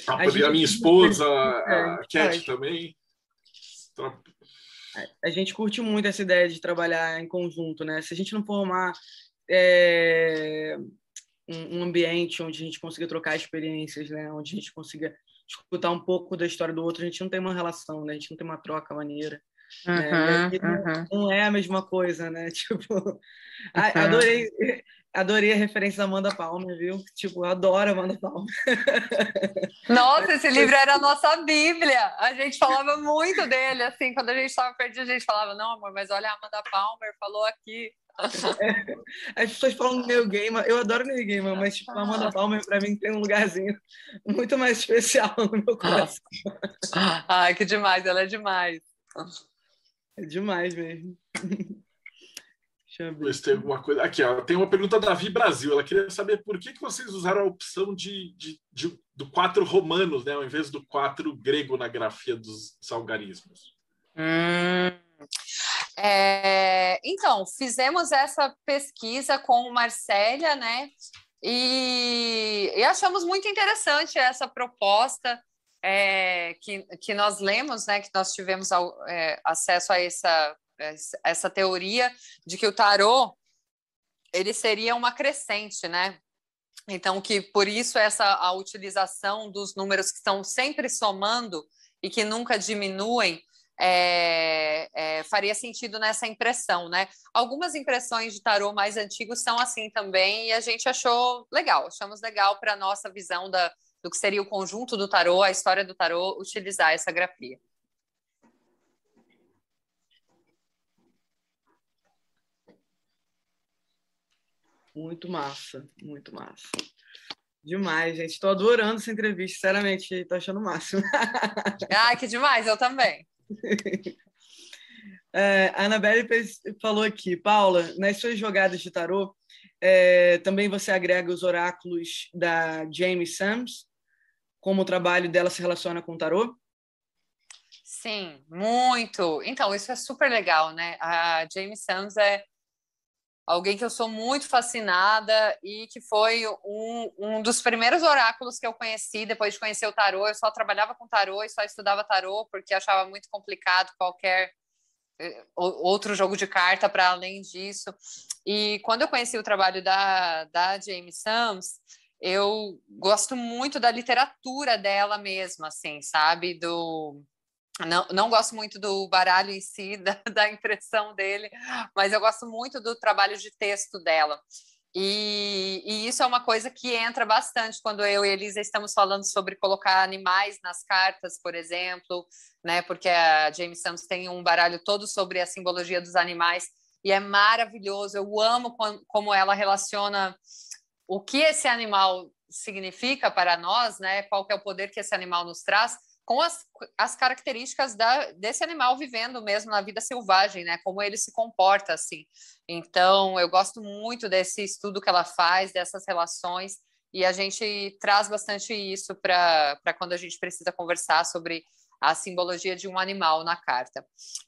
a, a, a minha esposa, a é, Cat também. A gente curte muito essa ideia de trabalhar em conjunto, né? Se a gente não formar é, um ambiente onde a gente consiga trocar experiências, né? Onde a gente consiga escutar um pouco da história do outro, a gente não tem uma relação, né? A gente não tem uma troca maneira. Uhum, né? uhum. Não é a mesma coisa, né? Tipo, uhum. adorei, adorei a referência da Amanda Palmer, viu? Tipo, adoro Amanda Palmer. Nossa, esse livro era a nossa Bíblia. A gente falava muito dele, assim, quando a gente estava perdido, a gente falava, não, amor, mas olha, a Amanda Palmer falou aqui. É, as pessoas falam Neil Gaiman, eu adoro Neil Gaiman, mas tipo, a Amanda Palmer para mim tem um lugarzinho muito mais especial no meu coração. Ai, que demais, ela é demais. É demais mesmo. Ver se tem alguma coisa. Aqui, ó, tem uma pergunta da Vi Brasil. Ela queria saber por que, que vocês usaram a opção de, de, de do quatro romanos, né, ao invés do quatro grego na grafia dos algarismos. Hum. É, então, fizemos essa pesquisa com o Marcélia, né? E, e achamos muito interessante essa proposta é, que, que nós lemos, né? Que nós tivemos ao, é, acesso a essa essa teoria de que o tarô ele seria uma crescente, né? Então que por isso essa a utilização dos números que estão sempre somando e que nunca diminuem é, é, faria sentido nessa impressão, né? Algumas impressões de tarô mais antigos são assim também e a gente achou legal, achamos legal para a nossa visão da, do que seria o conjunto do tarô, a história do tarô, utilizar essa grafia. Muito massa, muito massa. Demais, gente. Estou adorando essa entrevista, sinceramente, estou achando o máximo. ah, que demais, eu também. É, a Anabelle falou aqui, Paula, nas suas jogadas de tarô, é, também você agrega os oráculos da Jamie Sams, como o trabalho dela se relaciona com o tarô? Sim, muito. Então, isso é super legal, né? A Jamie Sams é alguém que eu sou muito fascinada e que foi um, um dos primeiros oráculos que eu conheci depois de conhecer o tarô. Eu só trabalhava com tarô e só estudava tarô porque achava muito complicado qualquer eh, outro jogo de carta para além disso. E quando eu conheci o trabalho da, da Jamie Sams, eu gosto muito da literatura dela mesma, assim, sabe? Do, não, não gosto muito do baralho em si, da, da impressão dele, mas eu gosto muito do trabalho de texto dela. E, e, isso é uma coisa que entra bastante quando eu e Elisa estamos falando sobre colocar animais nas cartas, por exemplo, né? Porque a James Sams tem um baralho todo sobre a simbologia dos animais e é maravilhoso. Eu amo como ela relaciona o que esse animal significa para nós, né? Qual é o poder que esse animal nos traz com as, as características da, desse animal vivendo mesmo na vida selvagem, né? Como ele se comporta assim. Então, eu gosto muito desse estudo que ela faz, dessas relações, e a gente traz bastante isso para quando a gente precisa conversar sobre a simbologia de um animal na carta.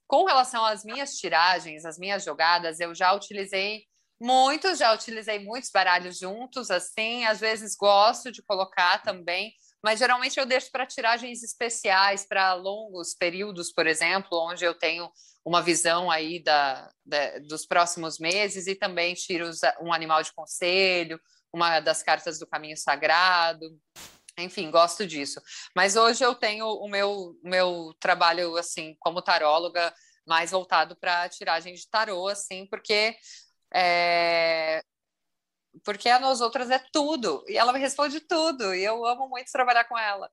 Com relação às minhas tiragens, as minhas jogadas, eu já utilizei muitos, já utilizei muitos baralhos juntos, assim, às vezes gosto de colocar também mas geralmente eu deixo para tiragens especiais, para longos períodos, por exemplo, onde eu tenho uma visão aí da, da, dos próximos meses e também tiro um animal de conselho, uma das cartas do caminho sagrado. Enfim, gosto disso. Mas hoje eu tenho o meu, meu trabalho assim como taróloga mais voltado para tiragem de tarô, assim, porque é, porque a nós outras é tudo, e ela me responde tudo, e eu amo muito trabalhar com ela.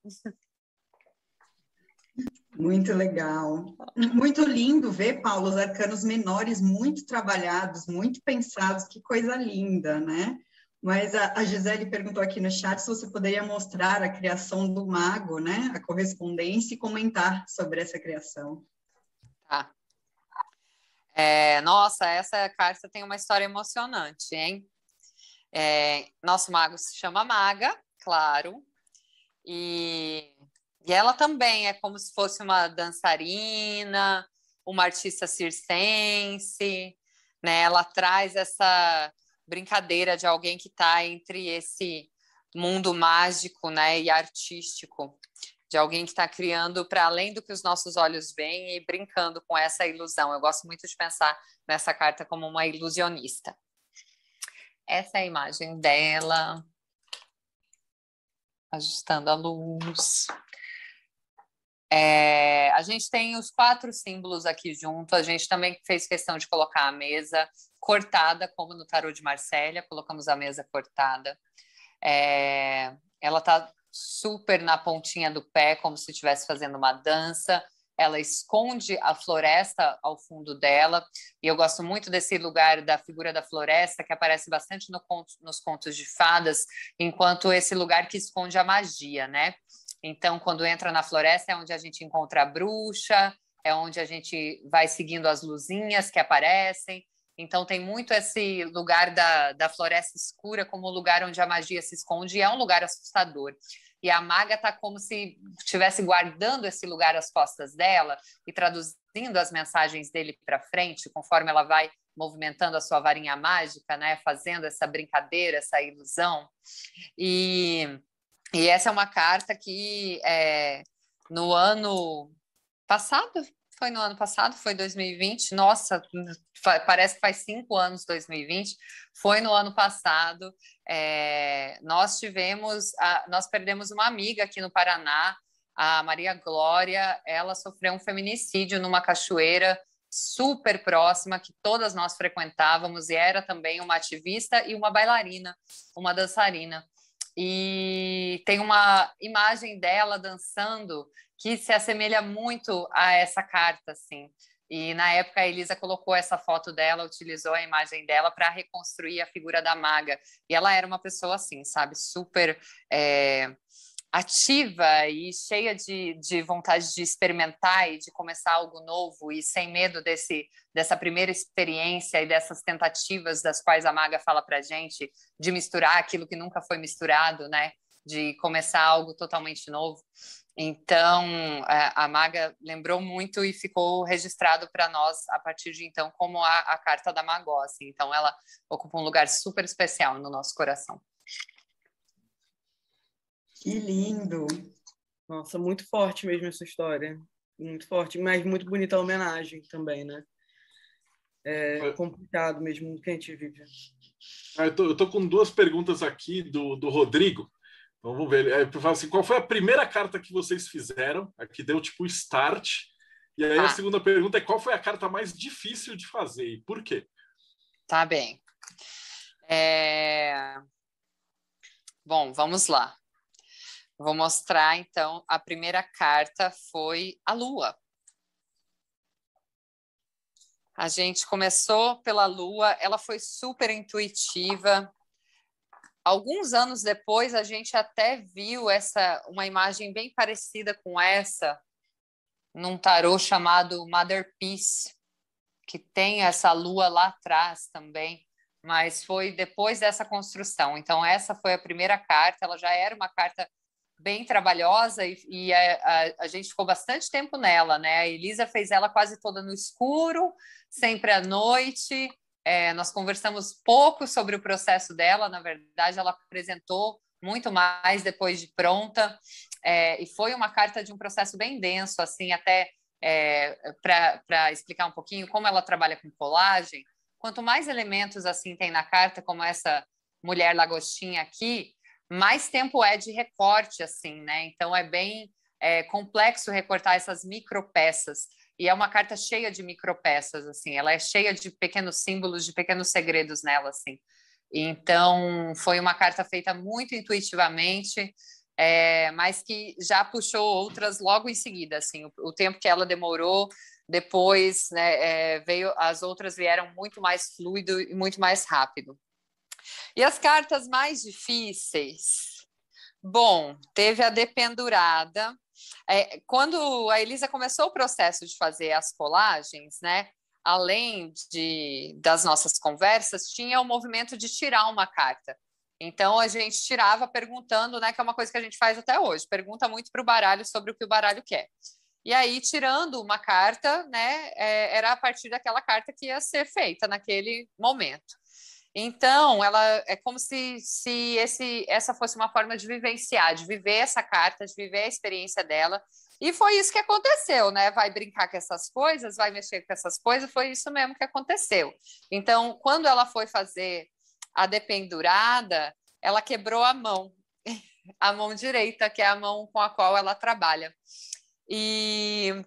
Muito legal. Muito lindo ver, Paulo, os arcanos menores muito trabalhados, muito pensados, que coisa linda, né? Mas a, a Gisele perguntou aqui no chat se você poderia mostrar a criação do mago, né? A correspondência e comentar sobre essa criação. Tá. É, nossa, essa carta tem uma história emocionante, hein? É, nosso mago se chama Maga, claro, e, e ela também é como se fosse uma dançarina, uma artista circense, né? Ela traz essa brincadeira de alguém que está entre esse mundo mágico, né, e artístico, de alguém que está criando para além do que os nossos olhos veem e brincando com essa ilusão. Eu gosto muito de pensar nessa carta como uma ilusionista. Essa é a imagem dela, ajustando a luz. É, a gente tem os quatro símbolos aqui junto. A gente também fez questão de colocar a mesa cortada, como no tarô de Marsella, colocamos a mesa cortada. É, ela está super na pontinha do pé, como se estivesse fazendo uma dança. Ela esconde a floresta ao fundo dela, e eu gosto muito desse lugar da figura da floresta, que aparece bastante no conto, nos contos de fadas, enquanto esse lugar que esconde a magia, né? Então, quando entra na floresta, é onde a gente encontra a bruxa, é onde a gente vai seguindo as luzinhas que aparecem. Então, tem muito esse lugar da, da floresta escura como o lugar onde a magia se esconde, e é um lugar assustador. E a maga está como se estivesse guardando esse lugar às costas dela e traduzindo as mensagens dele para frente, conforme ela vai movimentando a sua varinha mágica, né, fazendo essa brincadeira, essa ilusão. E e essa é uma carta que é, no ano passado, foi no ano passado, foi 2020, nossa, parece que faz cinco anos 2020, foi no ano passado, é, nós tivemos, a, nós perdemos uma amiga aqui no Paraná, a Maria Glória, ela sofreu um feminicídio numa cachoeira super próxima, que todas nós frequentávamos, e era também uma ativista e uma bailarina, uma dançarina. E tem uma imagem dela dançando que se assemelha muito a essa carta, assim. E na época a Elisa colocou essa foto dela, utilizou a imagem dela para reconstruir a figura da maga. E ela era uma pessoa assim, sabe, super é, ativa e cheia de, de vontade de experimentar e de começar algo novo e sem medo desse dessa primeira experiência e dessas tentativas das quais a maga fala para gente de misturar aquilo que nunca foi misturado, né? De começar algo totalmente novo. Então, a, maga lembrou muito e ficou registrado para nós a partir de então como a, a carta da Magó. Assim. Então, ela ocupa um lugar super especial no nosso coração. Que lindo! Nossa, muito forte mesmo essa história. Muito forte, mas muito bonita a homenagem também, né? É complicado mesmo o que a gente vive. Ah, eu, tô, eu tô com duas perguntas aqui do, do Rodrigo. Então, vamos ver. É, assim, qual foi a primeira carta que vocês fizeram? Aqui deu tipo start. E aí ah. a segunda pergunta é qual foi a carta mais difícil de fazer e por quê? Tá bem. É... Bom, vamos lá. Vou mostrar então. A primeira carta foi a Lua. A gente começou pela Lua, ela foi super intuitiva. Alguns anos depois, a gente até viu essa uma imagem bem parecida com essa num tarô chamado Mother Peace, que tem essa lua lá atrás também, mas foi depois dessa construção. Então, essa foi a primeira carta, ela já era uma carta bem trabalhosa e, e a, a, a, gente ficou bastante tempo nela, né? A Elisa fez ela quase toda no escuro, sempre à noite. É, nós conversamos pouco sobre o processo dela, na verdade, ela apresentou muito mais depois de pronta, é, e foi uma carta de um processo bem denso, assim, até é, para explicar um pouquinho como ela trabalha com colagem. Quanto mais elementos assim tem na carta, como essa mulher lagostinha aqui, mais tempo é de recorte, assim, né? Então é bem é, complexo recortar essas micropeças. E é uma carta cheia de micropeças, assim, ela é cheia de pequenos símbolos, de pequenos segredos nela, assim. Então, foi uma carta feita muito intuitivamente, é, mas que já puxou outras logo em seguida, assim, o, o tempo que ela demorou, depois, né, é, veio, as outras vieram muito mais fluido e muito mais rápido. E as cartas mais difíceis? Bom, teve a dependurada. É, quando a Elisa começou o processo de fazer as colagens, né? além de, das nossas conversas, tinha o movimento de tirar uma carta. Então a gente tirava perguntando, né, que é uma coisa que a gente faz até hoje, pergunta muito para o baralho sobre o que o baralho quer. E aí, tirando uma carta, né, é, era a partir daquela carta que ia ser feita naquele momento. Então, ela é como se, se esse, essa fosse uma forma de vivenciar, de viver essa carta, de viver a experiência dela. E foi isso que aconteceu, né? Vai brincar com essas coisas, vai mexer com essas coisas, foi isso mesmo que aconteceu. Então, quando ela foi fazer a dependurada, ela quebrou a mão, a mão direita, que é a mão com a qual ela trabalha. E,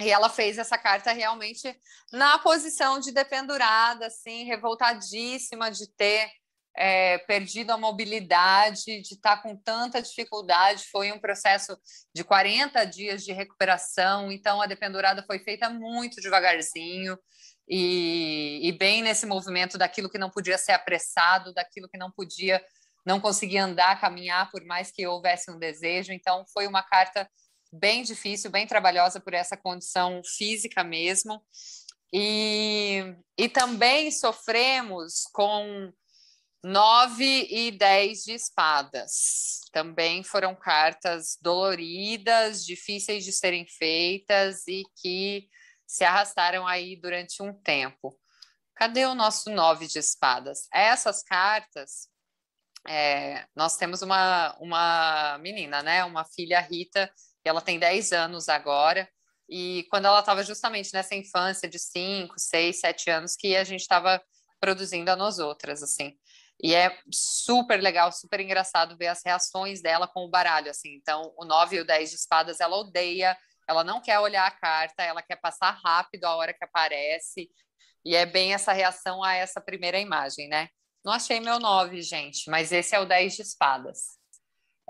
e ela fez essa carta realmente na posição de dependurada, assim, revoltadíssima de ter é, perdido a mobilidade, de estar com tanta dificuldade. Foi um processo de 40 dias de recuperação, então a dependurada foi feita muito devagarzinho. E, e bem nesse movimento daquilo que não podia ser apressado, daquilo que não podia, não conseguia andar, caminhar, por mais que houvesse um desejo. Então, foi uma carta bem difícil, bem trabalhosa por essa condição física mesmo. E, e também sofremos com nove e dez de espadas. Também foram cartas doloridas, difíceis de serem feitas e que se arrastaram aí durante um tempo. Cadê o nosso nove de espadas? Essas cartas, é, nós temos uma, uma menina, né? Uma filha, Rita, ela tem 10 anos agora, e quando ela estava justamente nessa infância de 5, 6, 7 anos, que a gente estava produzindo a nós outras, assim. E é super legal, super engraçado ver as reações dela com o baralho, assim. Então, o 9 e o 10 de espadas, ela odeia, ela não quer olhar a carta, ela quer passar rápido a hora que aparece. E é bem essa reação a essa primeira imagem, né? Não achei meu 9, gente, mas esse é o 10 de espadas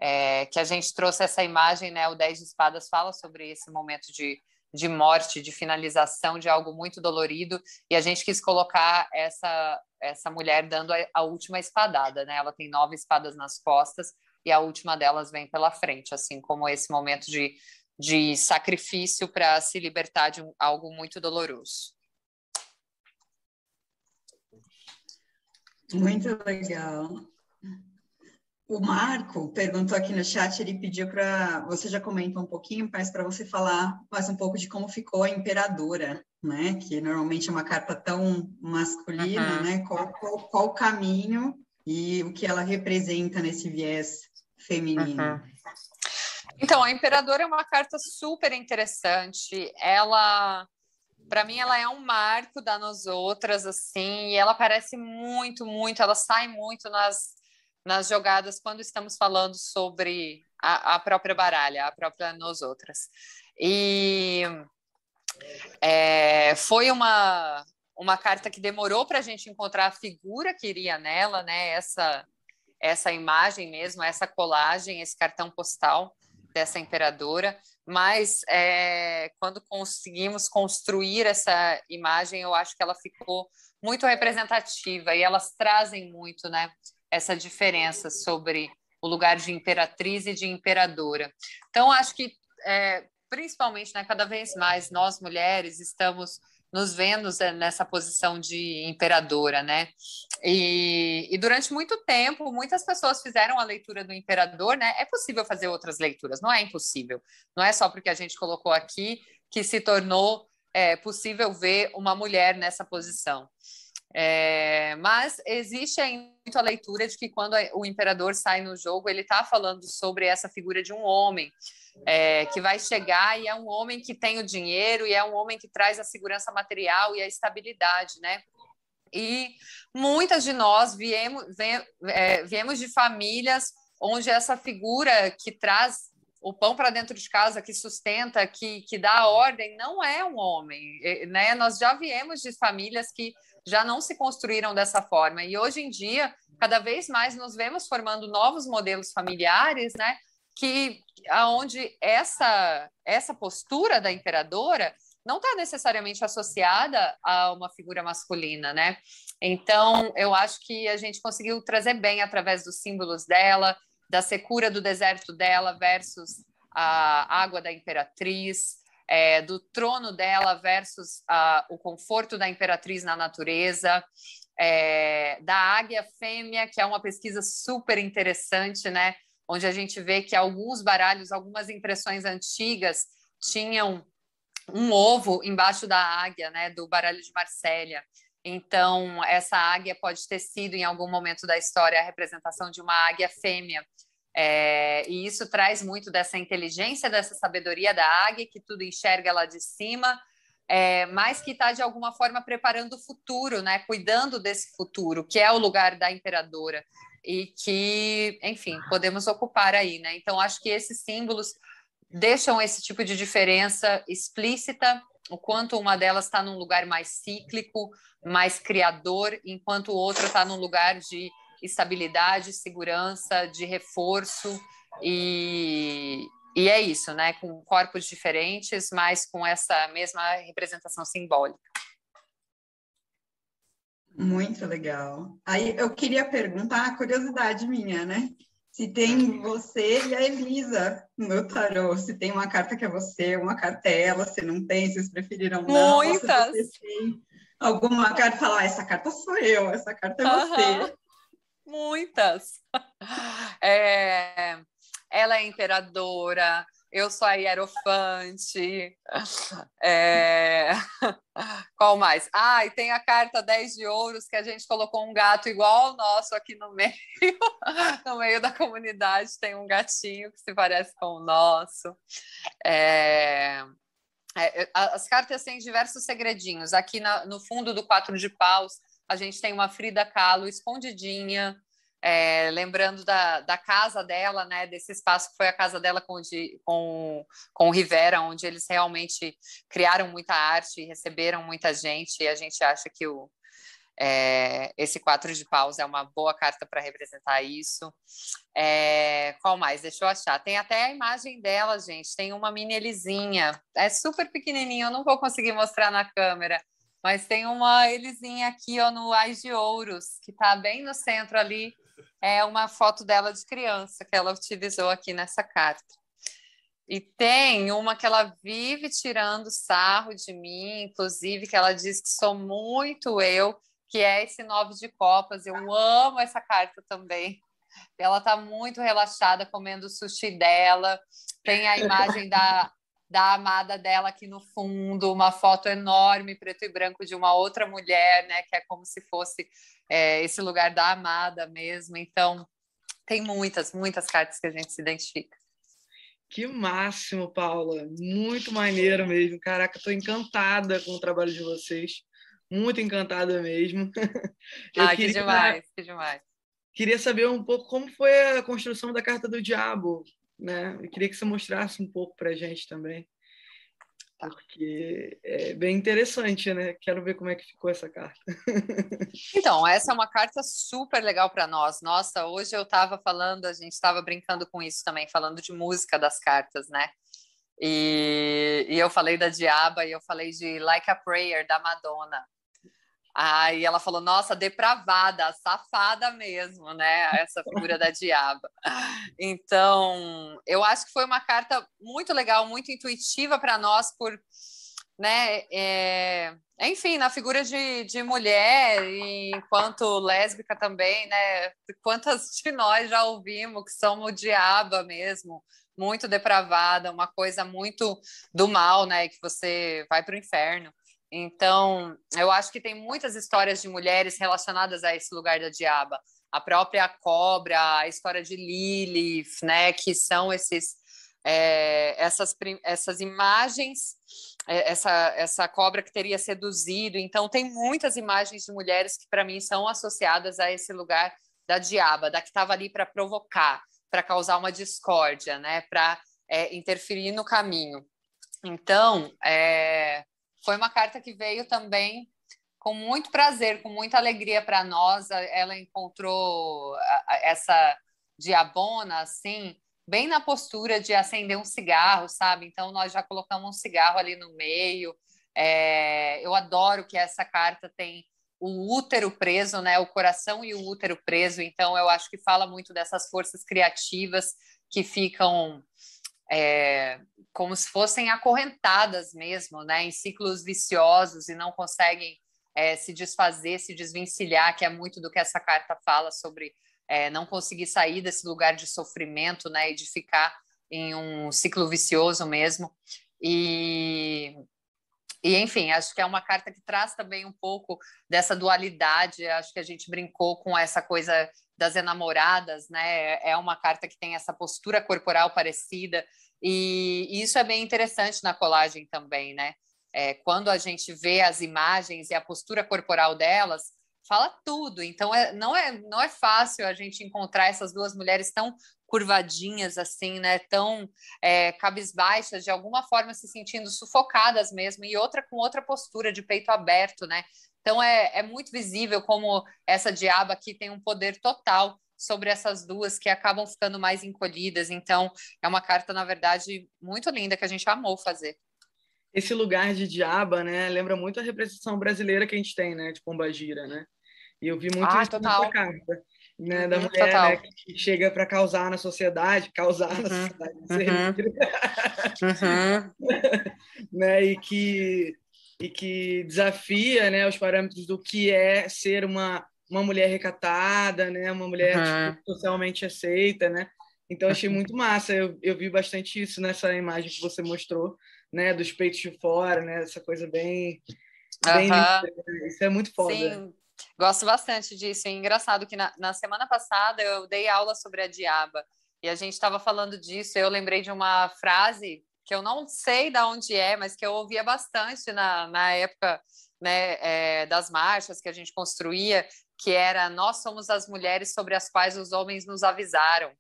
é, que a gente trouxe essa imagem, né? O Dez de Espadas fala sobre esse momento de, de morte, de finalização de algo muito dolorido, e a gente quis colocar essa, essa mulher dando a, a última espadada, né? Ela tem nove espadas nas costas e a última delas vem pela frente, assim como esse momento de, de sacrifício para se libertar de algo muito doloroso. Muito legal. O Marco perguntou aqui no chat, ele pediu para você já comentou um pouquinho, mas para você falar mais um pouco de como ficou a imperadora, né? Que normalmente é uma carta tão masculina, uhum. né? Qual, qual, qual, o caminho e o que ela representa nesse viés feminino? Uhum. Então, a imperadora é uma carta super interessante. Ela para mim ela é um marco da nós outras assim, e ela parece muito, muito, ela sai muito nas nas jogadas quando estamos falando sobre a, a própria baralha, a própria nós outras. E é, foi uma, uma carta que demorou para a gente encontrar a figura que iria nela, né? Essa, essa imagem mesmo, essa colagem, esse cartão postal dessa imperadora. Mas é, quando conseguimos construir essa imagem, eu acho que ela ficou muito representativa e elas trazem muito, né? Essa diferença sobre o lugar de imperatriz e de imperadora. Então, acho que, é, principalmente, né, cada vez mais nós mulheres estamos nos vendo é, nessa posição de imperadora, né? E, e, durante muito tempo, muitas pessoas fizeram a leitura do imperador, né? É possível fazer outras leituras, não é impossível. Não é só porque a gente colocou aqui que se tornou é, possível ver uma mulher nessa posição. É, mas existe ainda a leitura de que quando o imperador sai no jogo, ele está falando sobre essa figura de um homem é, que vai chegar e é um homem que tem o dinheiro e é um homem que traz a segurança material e a estabilidade, né? E muitas de nós viemos, é, viemos de famílias onde essa figura que traz o pão para dentro de casa, que sustenta, que, que dá ordem, não é um homem. Né? Nós já viemos de famílias que já não se construíram dessa forma. E hoje em dia, cada vez mais nos vemos formando novos modelos familiares, né? Que aonde essa essa postura da imperadora não está necessariamente associada a uma figura masculina, né? Então, eu acho que a gente conseguiu trazer bem através dos símbolos dela, da secura do deserto dela versus a água da imperatriz, é, do trono dela versus uh, o conforto da imperatriz na natureza, é, da águia fêmea, que é uma pesquisa super interessante, né? Onde a gente vê que alguns baralhos, algumas impressões antigas tinham um ovo embaixo da águia, né? Do baralho de Marsella. Então, essa águia pode ter sido, em algum momento da história, a representação de uma águia fêmea. É, e isso traz muito dessa inteligência, dessa sabedoria da águia, que tudo enxerga lá de cima, é, mas que está, de alguma forma, preparando o futuro, né? cuidando desse futuro, que é o lugar da imperadora, e que, enfim, podemos ocupar aí. Né? Então, acho que esses símbolos deixam esse tipo de diferença explícita, o quanto uma delas está num lugar mais cíclico, mais criador, enquanto o outro está num lugar de estabilidade, segurança, de reforço e, e é isso, né? Com corpos diferentes, mas com essa mesma representação simbólica. Muito legal. Aí eu queria perguntar, curiosidade minha, né? Se tem você e a Elisa no tarô, se tem uma carta que é você, uma carta é ela, se não tem, vocês preferiram não. Muitas! Alguma carta falar, ah, essa carta sou eu, essa carta é você. Muitas! É, ela é imperadora, eu sou a Hierofante. É... Qual mais? Ah, e tem a carta 10 de ouros, que a gente colocou um gato igual ao nosso aqui no meio. no meio da comunidade tem um gatinho que se parece com o nosso. É... É, as cartas têm diversos segredinhos. Aqui na, no fundo do quatro de paus, a gente tem uma Frida Kahlo escondidinha, é, lembrando da, da casa dela, né, desse espaço que foi a casa dela com, com, com o Rivera, onde eles realmente criaram muita arte e receberam muita gente, e a gente acha que o, é, esse quatro de paus é uma boa carta para representar isso. É, qual mais? Deixa eu achar. Tem até a imagem dela, gente. Tem uma mini Elisinha. É super pequenininha, eu não vou conseguir mostrar na câmera. Mas tem uma Elisinha aqui ó, no Ais de Ouros, que está bem no centro ali é uma foto dela de criança que ela utilizou aqui nessa carta. E tem uma que ela vive tirando sarro de mim, inclusive, que ela diz que sou muito eu, que é esse nove de copas. Eu amo essa carta também. Ela está muito relaxada comendo o sushi dela. Tem a imagem da, da amada dela aqui no fundo, uma foto enorme, preto e branco, de uma outra mulher, né? Que é como se fosse é, esse lugar da amada mesmo. Então, tem muitas, muitas cartas que a gente se identifica. Que máximo, Paula. Muito maneiro mesmo. Caraca, estou encantada com o trabalho de vocês. Muito encantada mesmo. Eu ah, queria... que demais, que demais. Queria saber um pouco como foi a construção da Carta do Diabo, né? Eu queria que você mostrasse um pouco para a gente também porque é bem interessante, né? Quero ver como é que ficou essa carta. Então, essa é uma carta super legal para nós. Nossa, hoje eu estava falando, a gente estava brincando com isso também, falando de música das cartas, né? E, e eu falei da Diaba e eu falei de Like a Prayer da Madonna. Aí ela falou, nossa, depravada, safada mesmo, né? Essa figura da diaba. Então, eu acho que foi uma carta muito legal, muito intuitiva para nós, por, né? É, enfim, na figura de, de mulher, e enquanto lésbica também, né? Quantas de nós já ouvimos que somos diaba mesmo, muito depravada, uma coisa muito do mal, né? Que você vai para o inferno. Então, eu acho que tem muitas histórias de mulheres relacionadas a esse lugar da diaba. A própria cobra, a história de Lilith, né, que são esses é, essas, essas imagens, é, essa, essa cobra que teria seduzido. Então, tem muitas imagens de mulheres que, para mim, são associadas a esse lugar da diaba, da que estava ali para provocar, para causar uma discórdia, né, para é, interferir no caminho. Então, é, foi uma carta que veio também com muito prazer, com muita alegria para nós. Ela encontrou essa diabona, assim, bem na postura de acender um cigarro, sabe? Então, nós já colocamos um cigarro ali no meio. É, eu adoro que essa carta tem o útero preso, né? O coração e o útero preso. Então, eu acho que fala muito dessas forças criativas que ficam é, como se fossem acorrentadas mesmo, né, em ciclos viciosos e não conseguem é, se desfazer, se desvencilhar, que é muito do que essa carta fala sobre é, não conseguir sair desse lugar de sofrimento, né, e de ficar em um ciclo vicioso mesmo. E, e enfim, acho que é uma carta que traz também um pouco dessa dualidade. Acho que a gente brincou com essa coisa das enamoradas, né? É uma carta que tem essa postura corporal parecida, e, e isso é bem interessante na colagem também, né? É, quando a gente vê as imagens e a postura corporal delas, fala tudo. Então, é, não, é, não é fácil a gente encontrar essas duas mulheres tão curvadinhas, assim, né? Tão é, cabisbaixas, de alguma forma se sentindo sufocadas mesmo, e outra com outra postura, de peito aberto, né? Então é, é muito visível como essa diaba aqui tem um poder total sobre essas duas que acabam ficando mais encolhidas. Então é uma carta, na verdade, muito linda que a gente amou fazer. Esse lugar de diaba, né, lembra muito a representação brasileira que a gente tem, né, de Pombagira, né? E eu vi muito ah, isso total. nessa carta, né, da uhum, mulher né, que chega para causar na sociedade, causar uhum, na sociedade, uhum. uhum. né, e que e que desafia né, os parâmetros do que é ser uma, uma mulher recatada, né, uma mulher uhum. tipo, socialmente aceita, né? Então achei muito massa. Eu, eu vi bastante isso nessa imagem que você mostrou, né, dos peitos de fora, né, essa coisa bem, bem uhum. né? isso é muito foda. Sim. Gosto bastante disso. É engraçado que na, na semana passada eu dei aula sobre a diaba e a gente estava falando disso. Eu lembrei de uma frase que eu não sei de onde é, mas que eu ouvia bastante na, na época né, é, das marchas que a gente construía, que era nós somos as mulheres sobre as quais os homens nos avisaram.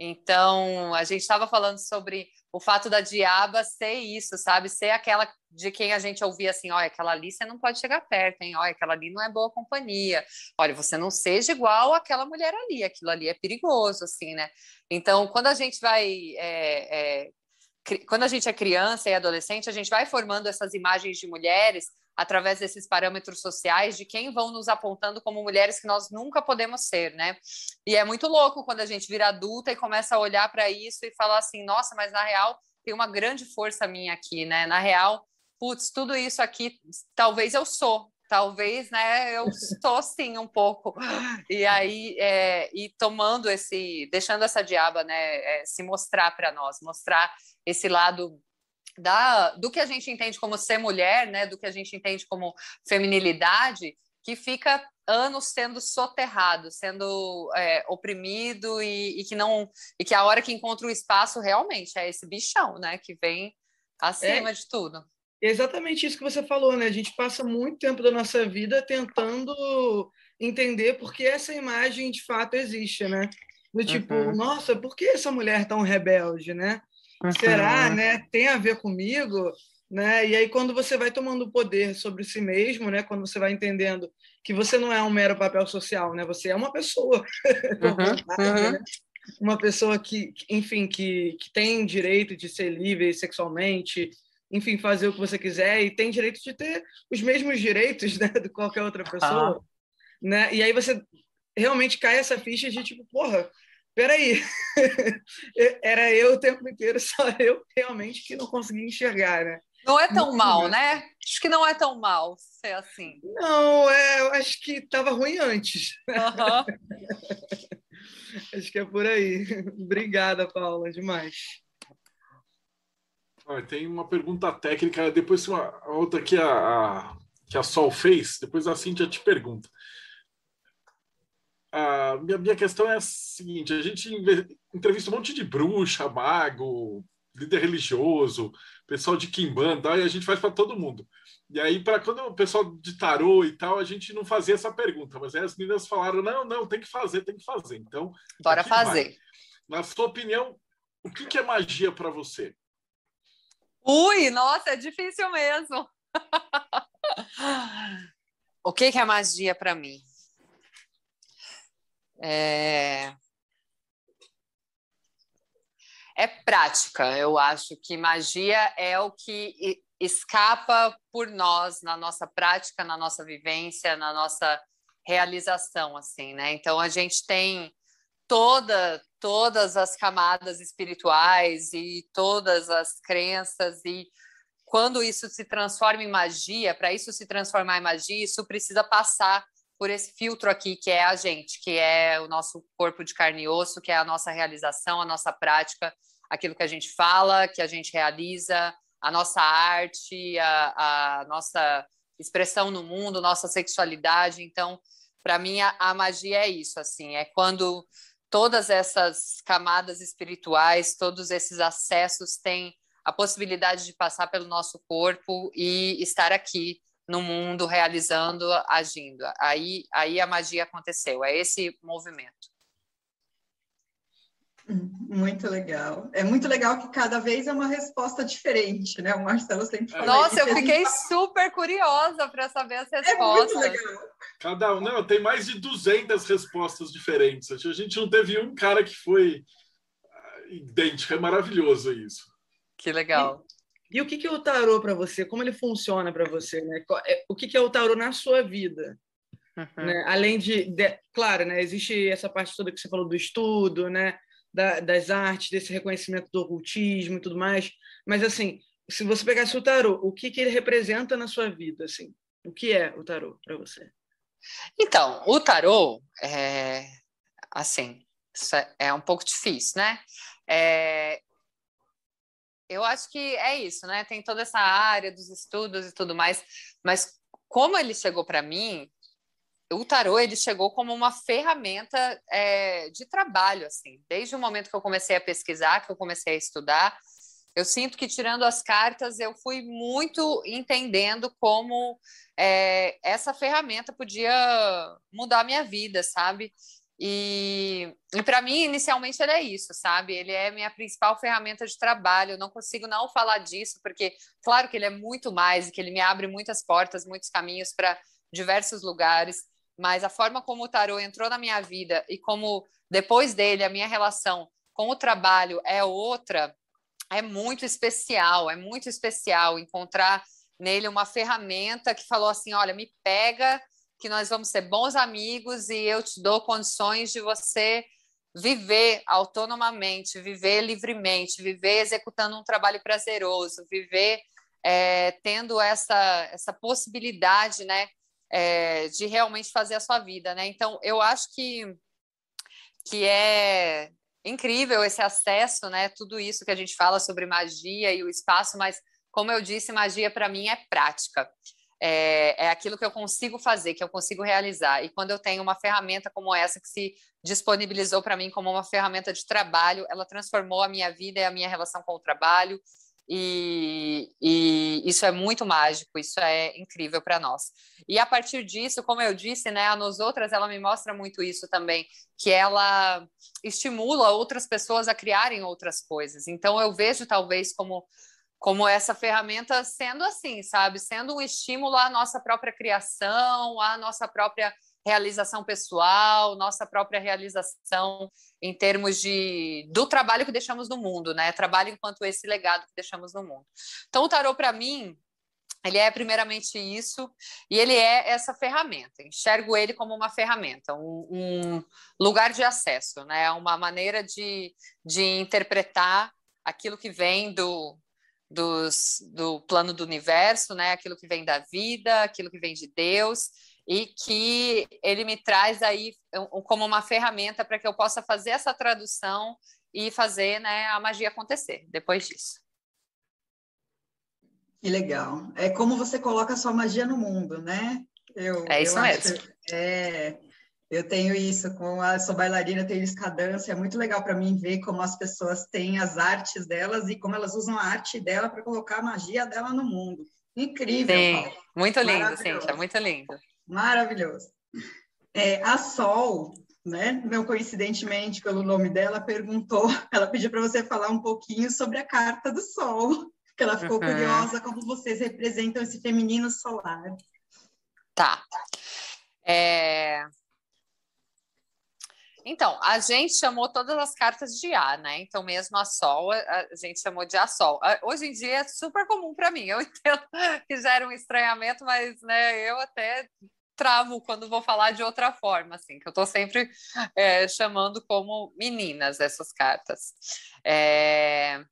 Então, a gente estava falando sobre o fato da diaba ser isso, sabe? Ser aquela de quem a gente ouvia assim, olha, aquela ali você não pode chegar perto, hein? Olha, aquela ali não é boa companhia. Olha, você não seja igual àquela mulher ali, aquilo ali é perigoso, assim, né? Então, quando a gente vai é, é, quando a gente é criança e adolescente, a gente vai formando essas imagens de mulheres através desses parâmetros sociais de quem vão nos apontando como mulheres que nós nunca podemos ser, né? E é muito louco quando a gente vira adulta e começa a olhar para isso e falar assim, nossa, mas na real tem uma grande força minha aqui, né? Na real, putz, tudo isso aqui, talvez eu sou, talvez, né, eu estou sim um pouco. E aí, é, e tomando esse, deixando essa diaba, né, é, se mostrar para nós, mostrar esse lado da, do que a gente entende como ser mulher, né, do que a gente entende como feminilidade, que fica anos sendo soterrado, sendo é, oprimido e, e, que não e que a hora que encontra o espaço realmente é esse bichão, né, que vem acima é. de tudo exatamente isso que você falou, né? A gente passa muito tempo da nossa vida tentando entender por que essa imagem de fato existe, né? Do tipo, uhum. nossa, por que essa mulher tão rebelde, né? Uhum. Será, né? Tem a ver comigo, né? E aí quando você vai tomando poder sobre si mesmo, né? Quando você vai entendendo que você não é um mero papel social, né? Você é uma pessoa, uhum. uhum. né? uma pessoa que, enfim, que, que tem direito de ser livre sexualmente, enfim, fazer o que você quiser e tem direito de ter os mesmos direitos né, de qualquer outra pessoa. Ah. Né? E aí você realmente cai essa ficha de tipo, porra, peraí, era eu o tempo inteiro, só eu realmente que não conseguia enxergar, né? Não é tão mal, né? Acho que não é tão mal ser assim. Não, é, eu acho que estava ruim antes. Uhum. acho que é por aí. Obrigada, Paula, demais. Tem uma pergunta técnica, depois uma outra que a, a, que a Sol fez, depois a Cíntia te pergunta. A minha, minha questão é a seguinte: a gente entrevista um monte de bruxa, mago, líder religioso, pessoal de Kimbanda, e a gente faz para todo mundo. E aí, para quando o pessoal de tarô e tal, a gente não fazia essa pergunta, mas aí as meninas falaram: não, não, tem que fazer, tem que fazer. Então, bora fazer. Vai. Na sua opinião, o que, que é magia para você? Ui, nossa, é difícil mesmo. o que, que é magia para mim? É... é prática. Eu acho que magia é o que escapa por nós na nossa prática, na nossa vivência, na nossa realização, assim, né? Então a gente tem toda todas as camadas espirituais e todas as crenças e quando isso se transforma em magia, para isso se transformar em magia, isso precisa passar por esse filtro aqui que é a gente, que é o nosso corpo de carne e osso, que é a nossa realização, a nossa prática, aquilo que a gente fala, que a gente realiza, a nossa arte, a, a nossa expressão no mundo, nossa sexualidade. Então, para mim, a, a magia é isso, assim, é quando todas essas camadas espirituais, todos esses acessos têm a possibilidade de passar pelo nosso corpo e estar aqui no mundo realizando, agindo. Aí, aí a magia aconteceu. É esse movimento. Muito legal. É muito legal que cada vez é uma resposta diferente, né? O Marcelo sempre fala. Nossa, eu fiquei super curiosa para saber as respostas. É muito legal. Cada um, não, tem mais de 200 respostas diferentes. A gente não teve um cara que foi idêntico. É maravilhoso isso. Que legal. E, o que, que é o tarô para você? Como ele funciona para você? Né? É, o que, que é o tarô na sua vida? Uhum. Né? Além de, de, claro, né? Existe essa parte toda que você falou do estudo, né? da, das artes, desse reconhecimento do ocultismo e tudo mais. Mas, assim, se você pegasse o tarô, o que, que ele representa na sua vida? Assim? O que é o tarô para você? Então, o tarô, é, assim, é um pouco difícil, né? É, eu acho que é isso, né? Tem toda essa área dos estudos e tudo mais, mas como ele chegou para mim, o tarô ele chegou como uma ferramenta é, de trabalho, assim. Desde o momento que eu comecei a pesquisar, que eu comecei a estudar, eu sinto que tirando as cartas eu fui muito entendendo como é, essa ferramenta podia mudar a minha vida, sabe? E, e para mim, inicialmente, ele é isso, sabe? Ele é minha principal ferramenta de trabalho. Eu não consigo não falar disso, porque, claro que ele é muito mais que ele me abre muitas portas, muitos caminhos para diversos lugares mas a forma como o tarô entrou na minha vida e como depois dele a minha relação com o trabalho é outra, é muito especial, é muito especial encontrar nele uma ferramenta que falou assim, olha, me pega que nós vamos ser bons amigos e eu te dou condições de você viver autonomamente, viver livremente, viver executando um trabalho prazeroso, viver é, tendo essa, essa possibilidade, né, é, de realmente fazer a sua vida, né? Então, eu acho que, que é incrível esse acesso, né? Tudo isso que a gente fala sobre magia e o espaço, mas, como eu disse, magia para mim é prática. É, é, aquilo que eu consigo fazer, que eu consigo realizar. E quando eu tenho uma ferramenta como essa que se disponibilizou para mim como uma ferramenta de trabalho, ela transformou a minha vida e a minha relação com o trabalho, e, e, isso é muito mágico, isso é incrível para nós. E a partir disso, como eu disse, né, a Nos Outras, ela me mostra muito isso também, que ela estimula outras pessoas a criarem outras coisas. Então, eu vejo talvez como, como essa ferramenta sendo assim, sabe? Sendo um estímulo à nossa própria criação, à nossa própria realização pessoal, nossa própria realização em termos de do trabalho que deixamos no mundo, né? Trabalho enquanto esse legado que deixamos no mundo. Então, o tarô para mim, ele é primeiramente isso e ele é essa ferramenta. Enxergo ele como uma ferramenta, um, um lugar de acesso, né? Uma maneira de, de interpretar aquilo que vem do dos, do plano do universo, né? Aquilo que vem da vida, aquilo que vem de Deus e que ele me traz aí como uma ferramenta para que eu possa fazer essa tradução e fazer né, a magia acontecer depois disso. Que legal. É como você coloca a sua magia no mundo, né? Eu, é isso mesmo. Acho, é, eu tenho isso, com a sou bailarina, tenho escadância, é muito legal para mim ver como as pessoas têm as artes delas e como elas usam a arte dela para colocar a magia dela no mundo. Incrível. Sim, Paulo. muito lindo, Cíntia, muito lindo. Maravilhoso. É, a Sol, né, não coincidentemente pelo nome dela, perguntou, ela pediu para você falar um pouquinho sobre a carta do Sol, que ela ficou uhum. curiosa como vocês representam esse feminino solar. Tá. É... Então, a gente chamou todas as cartas de A, né? Então, mesmo a Sol, a gente chamou de A Sol. Hoje em dia é super comum para mim. Eu entendo que gera um estranhamento, mas né, eu até travo quando vou falar de outra forma, assim, que eu estou sempre é, chamando como meninas essas cartas. É...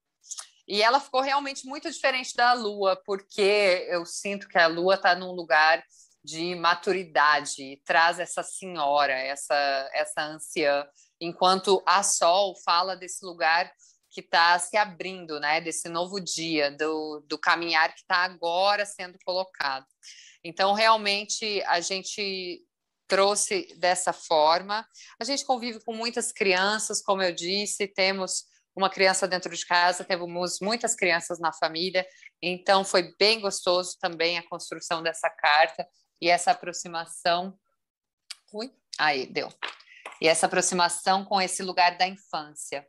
E ela ficou realmente muito diferente da Lua, porque eu sinto que a Lua está num lugar de maturidade, traz essa senhora, essa, essa anciã, enquanto a Sol fala desse lugar que está se abrindo, né, desse novo dia, do, do caminhar que está agora sendo colocado. Então, realmente, a gente trouxe dessa forma. A gente convive com muitas crianças, como eu disse, temos uma criança dentro de casa, temos muitas crianças na família, então foi bem gostoso também a construção dessa carta e essa aproximação. Ui, aí, deu. E essa aproximação com esse lugar da infância.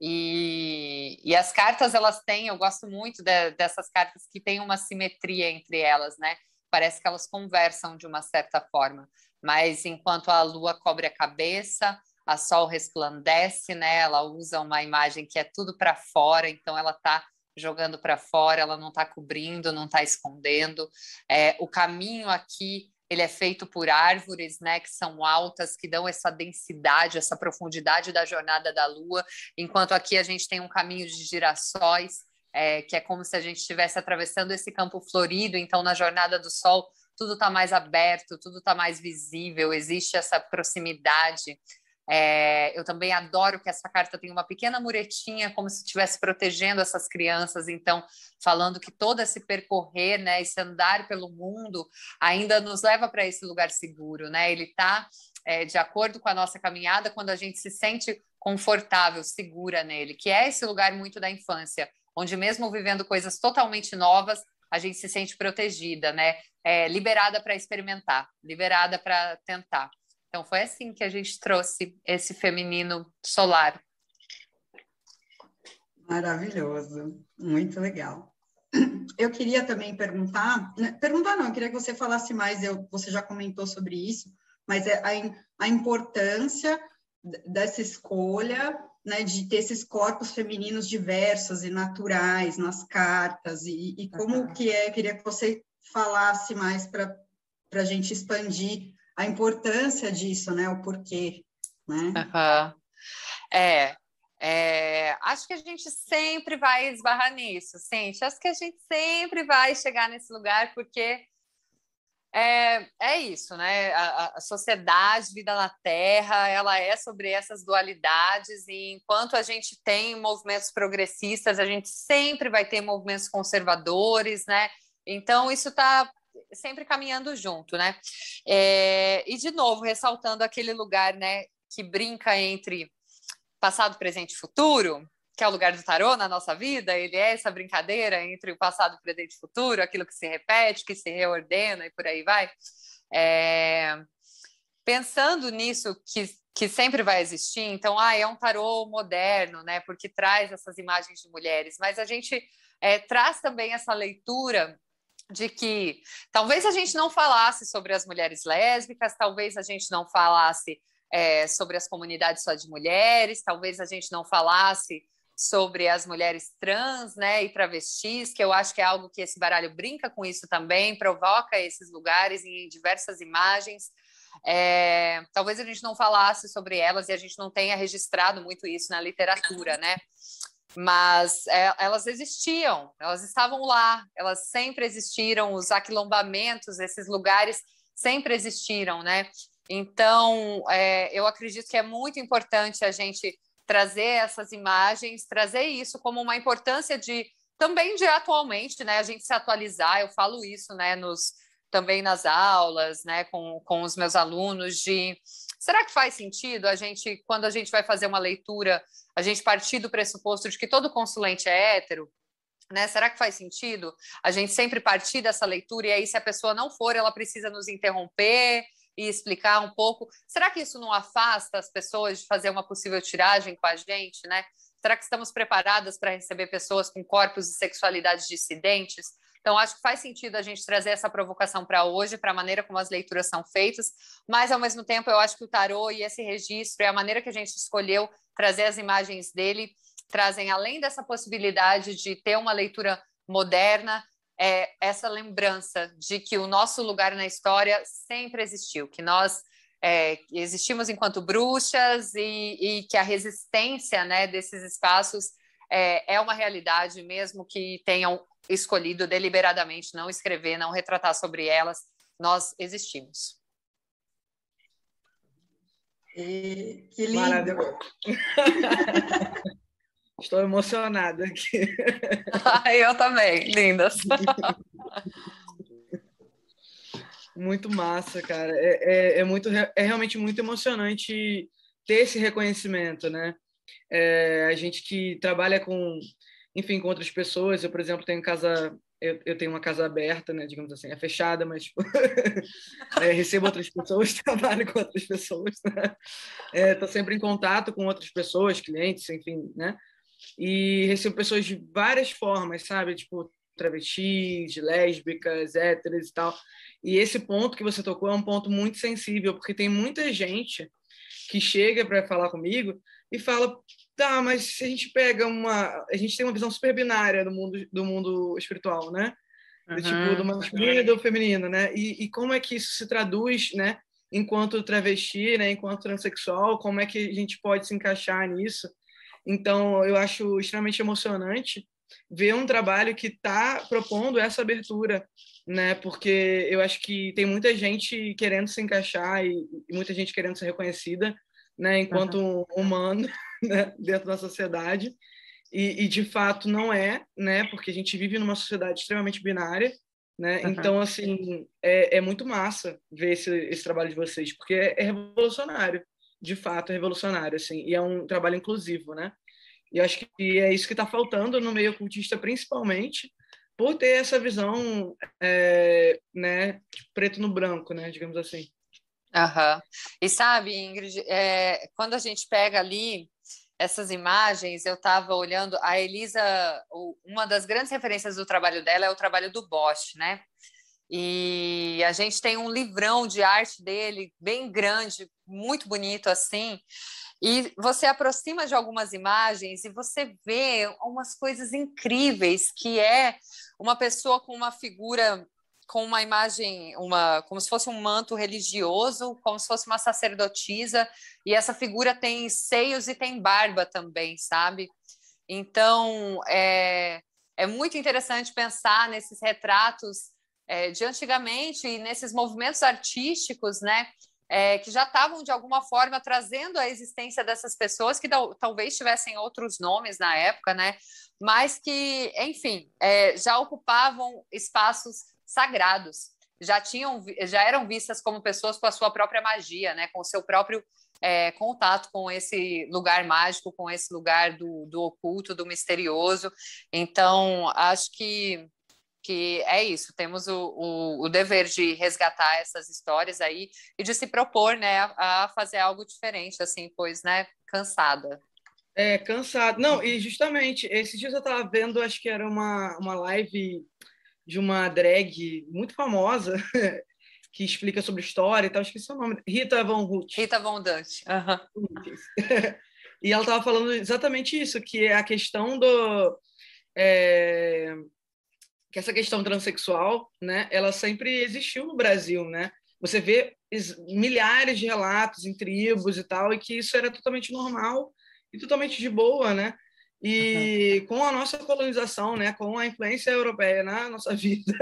E, e as cartas, elas têm, eu gosto muito de, dessas cartas que têm uma simetria entre elas, né? Parece que elas conversam de uma certa forma. Mas enquanto a lua cobre a cabeça, a sol resplandece, né? Ela usa uma imagem que é tudo para fora, então ela está jogando para fora, ela não está cobrindo, não está escondendo. É, o caminho aqui ele é feito por árvores, né, que são altas, que dão essa densidade, essa profundidade da jornada da Lua, enquanto aqui a gente tem um caminho de girassóis, é, que é como se a gente estivesse atravessando esse campo florido. Então, na jornada do Sol, tudo está mais aberto, tudo está mais visível, existe essa proximidade. É, eu também adoro que essa carta tem uma pequena muretinha, como se estivesse protegendo essas crianças. Então, falando que todo esse percorrer, né, esse andar pelo mundo, ainda nos leva para esse lugar seguro, né? Ele está é, de acordo com a nossa caminhada quando a gente se sente confortável, segura nele, que é esse lugar muito da infância, onde mesmo vivendo coisas totalmente novas, a gente se sente protegida, né? É, liberada para experimentar, liberada para tentar. Então foi assim que a gente trouxe esse feminino solar. Maravilhoso, muito legal. Eu queria também perguntar, né, perguntar não, eu queria que você falasse mais, eu, você já comentou sobre isso, mas é a, a importância dessa escolha, né, de ter esses corpos femininos diversos e naturais nas cartas, e, e como uhum. que é, eu queria que você falasse mais para a gente expandir a importância disso, né? O porquê, né? Uhum. É, é, acho que a gente sempre vai esbarrar nisso, gente. Acho que a gente sempre vai chegar nesse lugar porque é, é isso, né? A, a, sociedade, vida na Terra, ela é sobre essas dualidades, e enquanto a gente tem movimentos progressistas, a gente sempre vai ter movimentos conservadores, né? Então, isso está sempre caminhando junto, né? É, e de novo, ressaltando aquele lugar, né, que brinca entre passado, presente e futuro, que é o lugar do tarô na nossa vida, ele é essa brincadeira entre o passado, presente e futuro, aquilo que se repete, que se reordena e por aí vai. É, pensando nisso que, que sempre vai existir, então, ah, é um tarô moderno, né, porque traz essas imagens de mulheres, mas a gente é, traz também essa leitura de que talvez a gente não falasse sobre as mulheres lésbicas, talvez a gente não falasse é, sobre as comunidades só de mulheres, talvez a gente não falasse sobre as mulheres trans né, e travestis, que eu acho que é algo que esse baralho brinca com isso também, provoca esses lugares em diversas imagens. É, talvez a gente não falasse sobre elas e a gente não tenha registrado muito isso na literatura, né? Mas é, elas existiam, elas estavam lá, elas sempre existiram, os aquilombamentos, esses lugares sempre existiram, né? Então, é, eu acredito que é muito importante a gente trazer essas imagens, trazer isso como uma importância de também de atualmente, né? A gente se atualizar, eu falo isso, né? Nos também nas aulas, né? Com, com os meus alunos de Será que faz sentido a gente, quando a gente vai fazer uma leitura, a gente partir do pressuposto de que todo consulente é hétero? Né? Será que faz sentido a gente sempre partir dessa leitura e aí, se a pessoa não for, ela precisa nos interromper e explicar um pouco? Será que isso não afasta as pessoas de fazer uma possível tiragem com a gente, né? Será que estamos preparadas para receber pessoas com corpos e sexualidades dissidentes? Então, acho que faz sentido a gente trazer essa provocação para hoje, para a maneira como as leituras são feitas, mas, ao mesmo tempo, eu acho que o tarô e esse registro e a maneira que a gente escolheu trazer as imagens dele trazem, além dessa possibilidade de ter uma leitura moderna, é essa lembrança de que o nosso lugar na história sempre existiu, que nós é, existimos enquanto bruxas e, e, que a resistência né, desses espaços é, é uma realidade, mesmo que tenham escolhido deliberadamente não escrever, não retratar sobre elas, nós existimos. E, que lindo! Estou emocionada aqui. eu também, lindas. Muito massa, cara. É, é, é, muito, é realmente muito emocionante ter esse reconhecimento, né? É, a gente que trabalha com, enfim, com outras pessoas. Eu, por exemplo, tenho casa, eu, eu tenho uma casa aberta, né? Digamos assim, é fechada, mas tipo, é, recebo outras pessoas, trabalho com outras pessoas. Né? Estou é, sempre em contato com outras pessoas, clientes, enfim, né? E recebo pessoas de várias formas, sabe? Tipo, travestis, lésbicas, héteros e tal. E esse ponto que você tocou é um ponto muito sensível, porque tem muita gente que chega para falar comigo e fala: tá, mas se a gente pega uma. A gente tem uma visão super binária do mundo, do mundo espiritual, né? Do, uhum. tipo, do masculino e do feminino, né? E, e como é que isso se traduz, né? Enquanto travesti, né? Enquanto transexual, como é que a gente pode se encaixar nisso? Então, eu acho extremamente emocionante ver um trabalho que está propondo essa abertura, né? Porque eu acho que tem muita gente querendo se encaixar e, e muita gente querendo ser reconhecida, né? Enquanto uhum. humano, né? Dentro da sociedade e, e, de fato não é, né? Porque a gente vive numa sociedade extremamente binária, né? Uhum. Então assim é, é, muito massa ver esse, esse trabalho de vocês, porque é, é revolucionário, de fato é revolucionário, assim, e é um trabalho inclusivo, né? E acho que é isso que está faltando no meio ocultista, principalmente, por ter essa visão é, né, preto no branco, né, digamos assim. Uhum. E sabe, Ingrid, é, quando a gente pega ali essas imagens, eu estava olhando, a Elisa, uma das grandes referências do trabalho dela é o trabalho do Bosch, né? E a gente tem um livrão de arte dele, bem grande, muito bonito assim. E você aproxima de algumas imagens e você vê umas coisas incríveis, que é uma pessoa com uma figura com uma imagem, uma, como se fosse um manto religioso, como se fosse uma sacerdotisa, e essa figura tem seios e tem barba também, sabe? Então, é, é muito interessante pensar nesses retratos é, de antigamente e nesses movimentos artísticos, né? É, que já estavam de alguma forma trazendo a existência dessas pessoas que talvez tivessem outros nomes na época, né? Mas que, enfim, é, já ocupavam espaços sagrados, já tinham, já eram vistas como pessoas com a sua própria magia, né? Com o seu próprio é, contato com esse lugar mágico, com esse lugar do, do oculto, do misterioso. Então, acho que que é isso, temos o, o, o, dever de resgatar essas histórias aí e de se propor, né, a, a fazer algo diferente, assim, pois, né, cansada. É, cansado. Não, e justamente, esses dias eu estava vendo, acho que era uma, uma live de uma drag muito famosa, que explica sobre história e tal, esqueci o nome, Rita Von Hutt. Rita Von Dutch. Uhum. e ela estava falando exatamente isso, que é a questão do... É, que essa questão transexual, né, ela sempre existiu no Brasil, né? Você vê milhares de relatos em tribos e tal, e que isso era totalmente normal e totalmente de boa, né? E com a nossa colonização, né, com a influência europeia na nossa vida,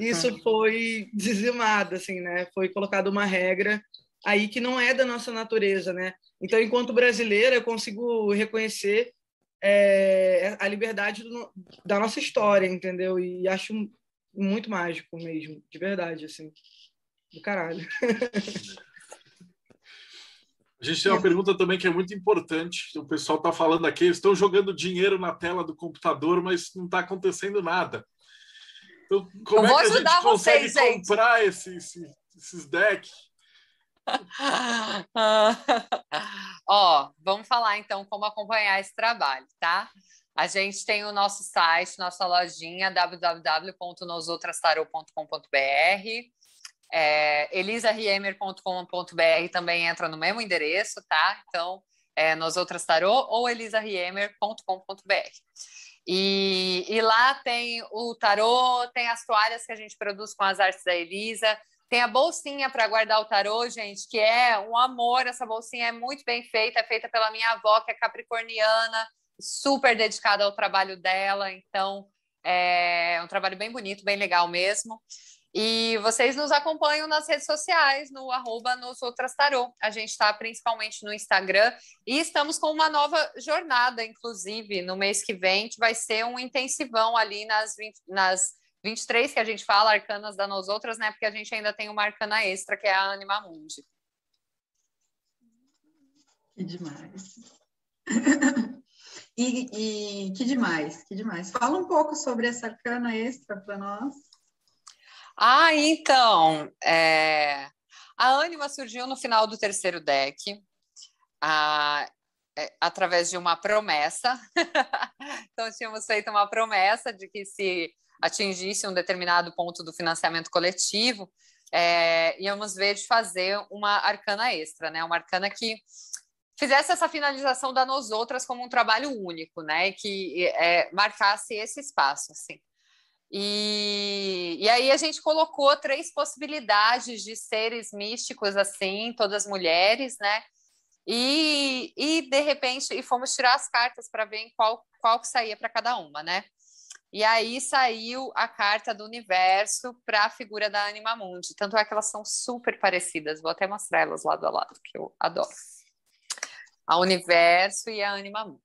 isso foi dizimado, assim, né? Foi colocada uma regra aí que não é da nossa natureza, né? Então, enquanto brasileira, eu consigo reconhecer é, a liberdade do, da nossa história, entendeu? E acho muito mágico mesmo, de verdade, assim, do caralho. A gente tem uma pergunta também que é muito importante. O pessoal está falando aqui, estão jogando dinheiro na tela do computador, mas não está acontecendo nada. Então, como é que a gente consegue vocês, comprar esse, esse, esses decks? Ó, vamos falar então como acompanhar esse trabalho, tá? A gente tem o nosso site, nossa lojinha www.nosotrastarot.com.br é, elisariemer.com.br também entra no mesmo endereço, tá? Então, é Nosotrastarot ou elisariemer.com.br. E, e lá tem o tarô, tem as toalhas que a gente produz com as artes da Elisa, tem a bolsinha para guardar o tarô, gente, que é um amor. Essa bolsinha é muito bem feita, é feita pela minha avó, que é capricorniana, super dedicada ao trabalho dela. Então, é um trabalho bem bonito, bem legal mesmo. E vocês nos acompanham nas redes sociais, no arroba nos. A gente está principalmente no Instagram e estamos com uma nova jornada, inclusive, no mês que vem, que vai ser um intensivão ali nas, 20, nas 23 que a gente fala, arcanas da nós outras, né? Porque a gente ainda tem uma arcana extra, que é a Anima Mundi. Que demais. e, e que demais, que demais. Fala um pouco sobre essa arcana extra para nós. Ah, então, é... a Anima surgiu no final do terceiro deck, a... é, através de uma promessa. então, tínhamos feito uma promessa de que se atingisse um determinado ponto do financiamento coletivo, é... íamos ver de fazer uma arcana extra, né? Uma arcana que fizesse essa finalização da Nos Outras como um trabalho único, né? E que é, marcasse esse espaço, assim. E, e aí a gente colocou três possibilidades de seres místicos assim, todas mulheres, né? E, e de repente e fomos tirar as cartas para ver qual, qual que saía para cada uma, né? E aí saiu a carta do universo para a figura da Anima Mundi. Tanto é que elas são super parecidas. Vou até mostrar elas lado a lado, que eu adoro. A Universo e a Anima Mundi.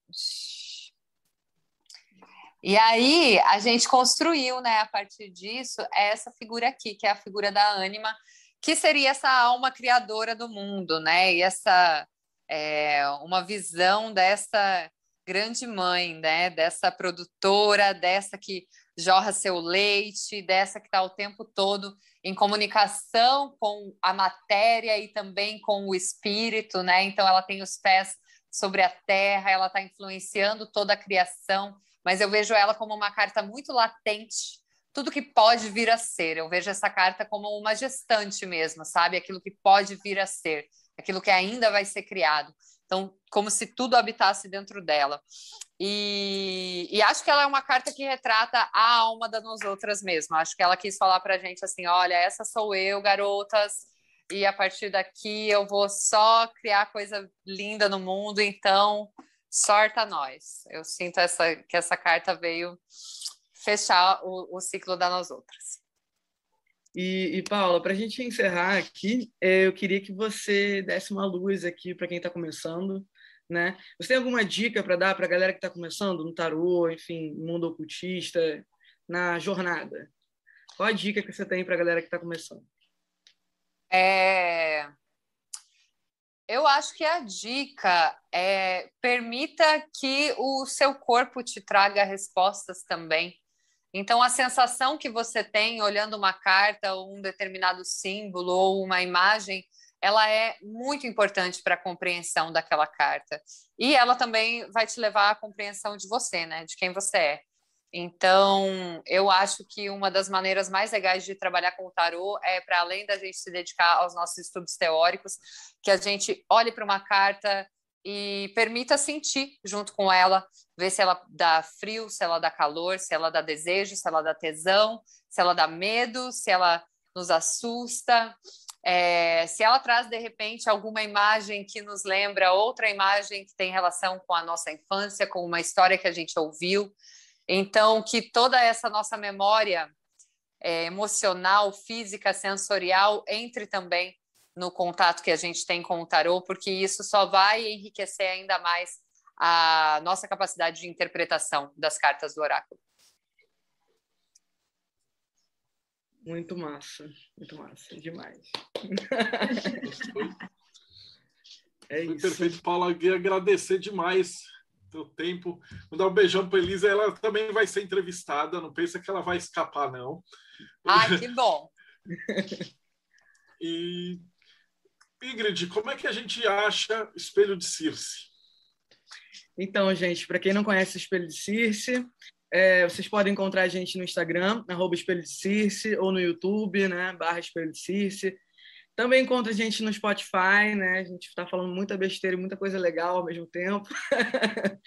E aí a gente construiu, né, a partir disso, essa figura aqui, que é a figura da ânima, que seria essa alma criadora do mundo, né? E essa é, uma visão dessa grande mãe, né? Dessa produtora, dessa que jorra seu leite, dessa que está o tempo todo em comunicação com a matéria e também com o espírito, né? Então ela tem os pés sobre a terra, ela está influenciando toda a criação mas eu vejo ela como uma carta muito latente, tudo que pode vir a ser. Eu vejo essa carta como uma gestante mesmo, sabe? Aquilo que pode vir a ser, aquilo que ainda vai ser criado. Então, como se tudo habitasse dentro dela. E, e acho que ela é uma carta que retrata a alma das nós outras mesmo. Acho que ela quis falar para a gente assim: olha, essa sou eu, garotas, e a partir daqui eu vou só criar coisa linda no mundo, então sorta nós. Eu sinto essa, que essa carta veio fechar o, o ciclo da nós outras. E, e Paula, para a gente encerrar aqui, é, eu queria que você desse uma luz aqui para quem está começando. Né? Você tem alguma dica para dar para a galera que está começando no tarô, enfim, mundo ocultista, na jornada? Qual a dica que você tem para a galera que está começando? É... Eu acho que a dica é permita que o seu corpo te traga respostas também. Então, a sensação que você tem olhando uma carta, ou um determinado símbolo, ou uma imagem, ela é muito importante para a compreensão daquela carta. E ela também vai te levar à compreensão de você, né? De quem você é. Então, eu acho que uma das maneiras mais legais de trabalhar com o tarô é para além da gente se dedicar aos nossos estudos teóricos, que a gente olhe para uma carta e permita sentir junto com ela, ver se ela dá frio, se ela dá calor, se ela dá desejo, se ela dá tesão, se ela dá medo, se ela nos assusta, é, se ela traz de repente alguma imagem que nos lembra outra imagem que tem relação com a nossa infância, com uma história que a gente ouviu. Então, que toda essa nossa memória é, emocional, física, sensorial entre também no contato que a gente tem com o tarô, porque isso só vai enriquecer ainda mais a nossa capacidade de interpretação das cartas do oráculo. Muito massa, muito massa, demais. é isso. Perfeito, Paula. Queria agradecer demais teu tempo. Vou dar um beijão para Elisa. Ela também vai ser entrevistada. Não pensa que ela vai escapar, não. Ai, que bom. e Ingrid, como é que a gente acha Espelho de Circe? Então, gente, para quem não conhece o Espelho de Circe, é, vocês podem encontrar a gente no Instagram, arroba Espelho de Circe, ou no YouTube, né, barra Espelho de Circe. Também encontra a gente no Spotify, né? A gente está falando muita besteira e muita coisa legal ao mesmo tempo.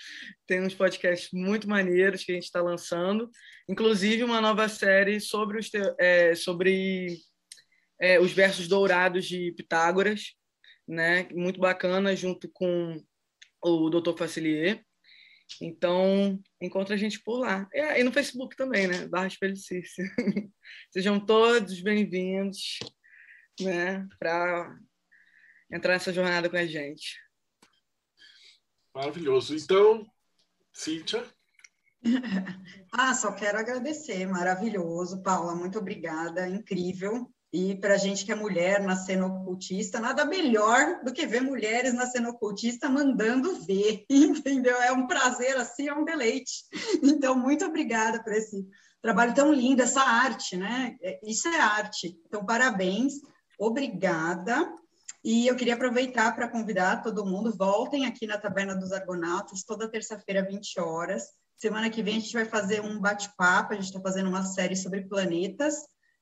Tem uns podcasts muito maneiros que a gente está lançando, inclusive uma nova série sobre os, é, sobre, é, os versos dourados de Pitágoras, né? Muito bacana, junto com o Dr. Facilier. Então, encontra a gente por lá. E, no Facebook também, né? Barra Espelho Sejam todos bem-vindos né, para entrar nessa jornada com a gente. Maravilhoso. Então, Cíntia. ah, só quero agradecer, maravilhoso, Paula, muito obrigada, incrível. E para a gente que é mulher na cena ocultista, nada melhor do que ver mulheres na cena ocultista mandando ver, entendeu? É um prazer, assim, é um deleite. Então, muito obrigada por esse trabalho tão lindo, essa arte, né? É, isso é arte. Então, parabéns, obrigada. E eu queria aproveitar para convidar todo mundo, voltem aqui na Taberna dos Argonautas, toda terça-feira, 20 horas. Semana que vem a gente vai fazer um bate-papo, a gente está fazendo uma série sobre planetas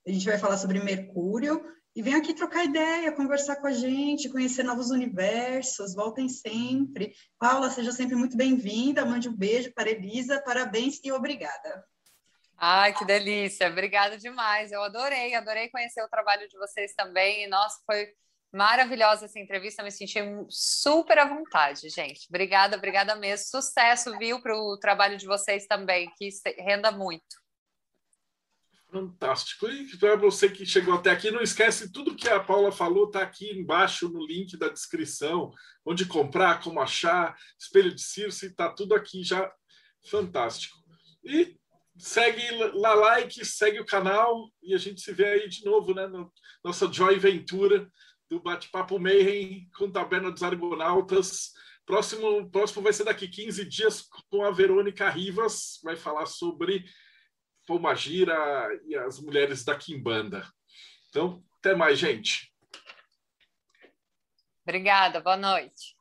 a gente vai falar sobre Mercúrio. E vem aqui trocar ideia, conversar com a gente, conhecer novos universos. Voltem sempre. Paula, seja sempre muito bem-vinda. Mande um beijo para Elisa. Parabéns e obrigada. Ai, que delícia. Obrigada demais. Eu adorei, adorei conhecer o trabalho de vocês também. E, nossa, foi maravilhosa essa entrevista. Me senti super à vontade, gente. Obrigada, obrigada mesmo. Sucesso, viu, para o trabalho de vocês também, que renda muito. Fantástico. E para você que chegou até aqui, não esquece tudo que a Paula falou, está aqui embaixo no link da descrição, onde comprar, como achar, espelho de Circe, está tudo aqui já fantástico. E segue lá like, segue o canal e a gente se vê aí de novo, né? No, nossa Joy Ventura do Bate-Papo Mayhem com Taberna dos Argonautas. Próximo, próximo vai ser daqui 15 dias com a Verônica Rivas, vai falar sobre Pomagira e as mulheres da Kimbanda. Então, até mais, gente. Obrigada, boa noite.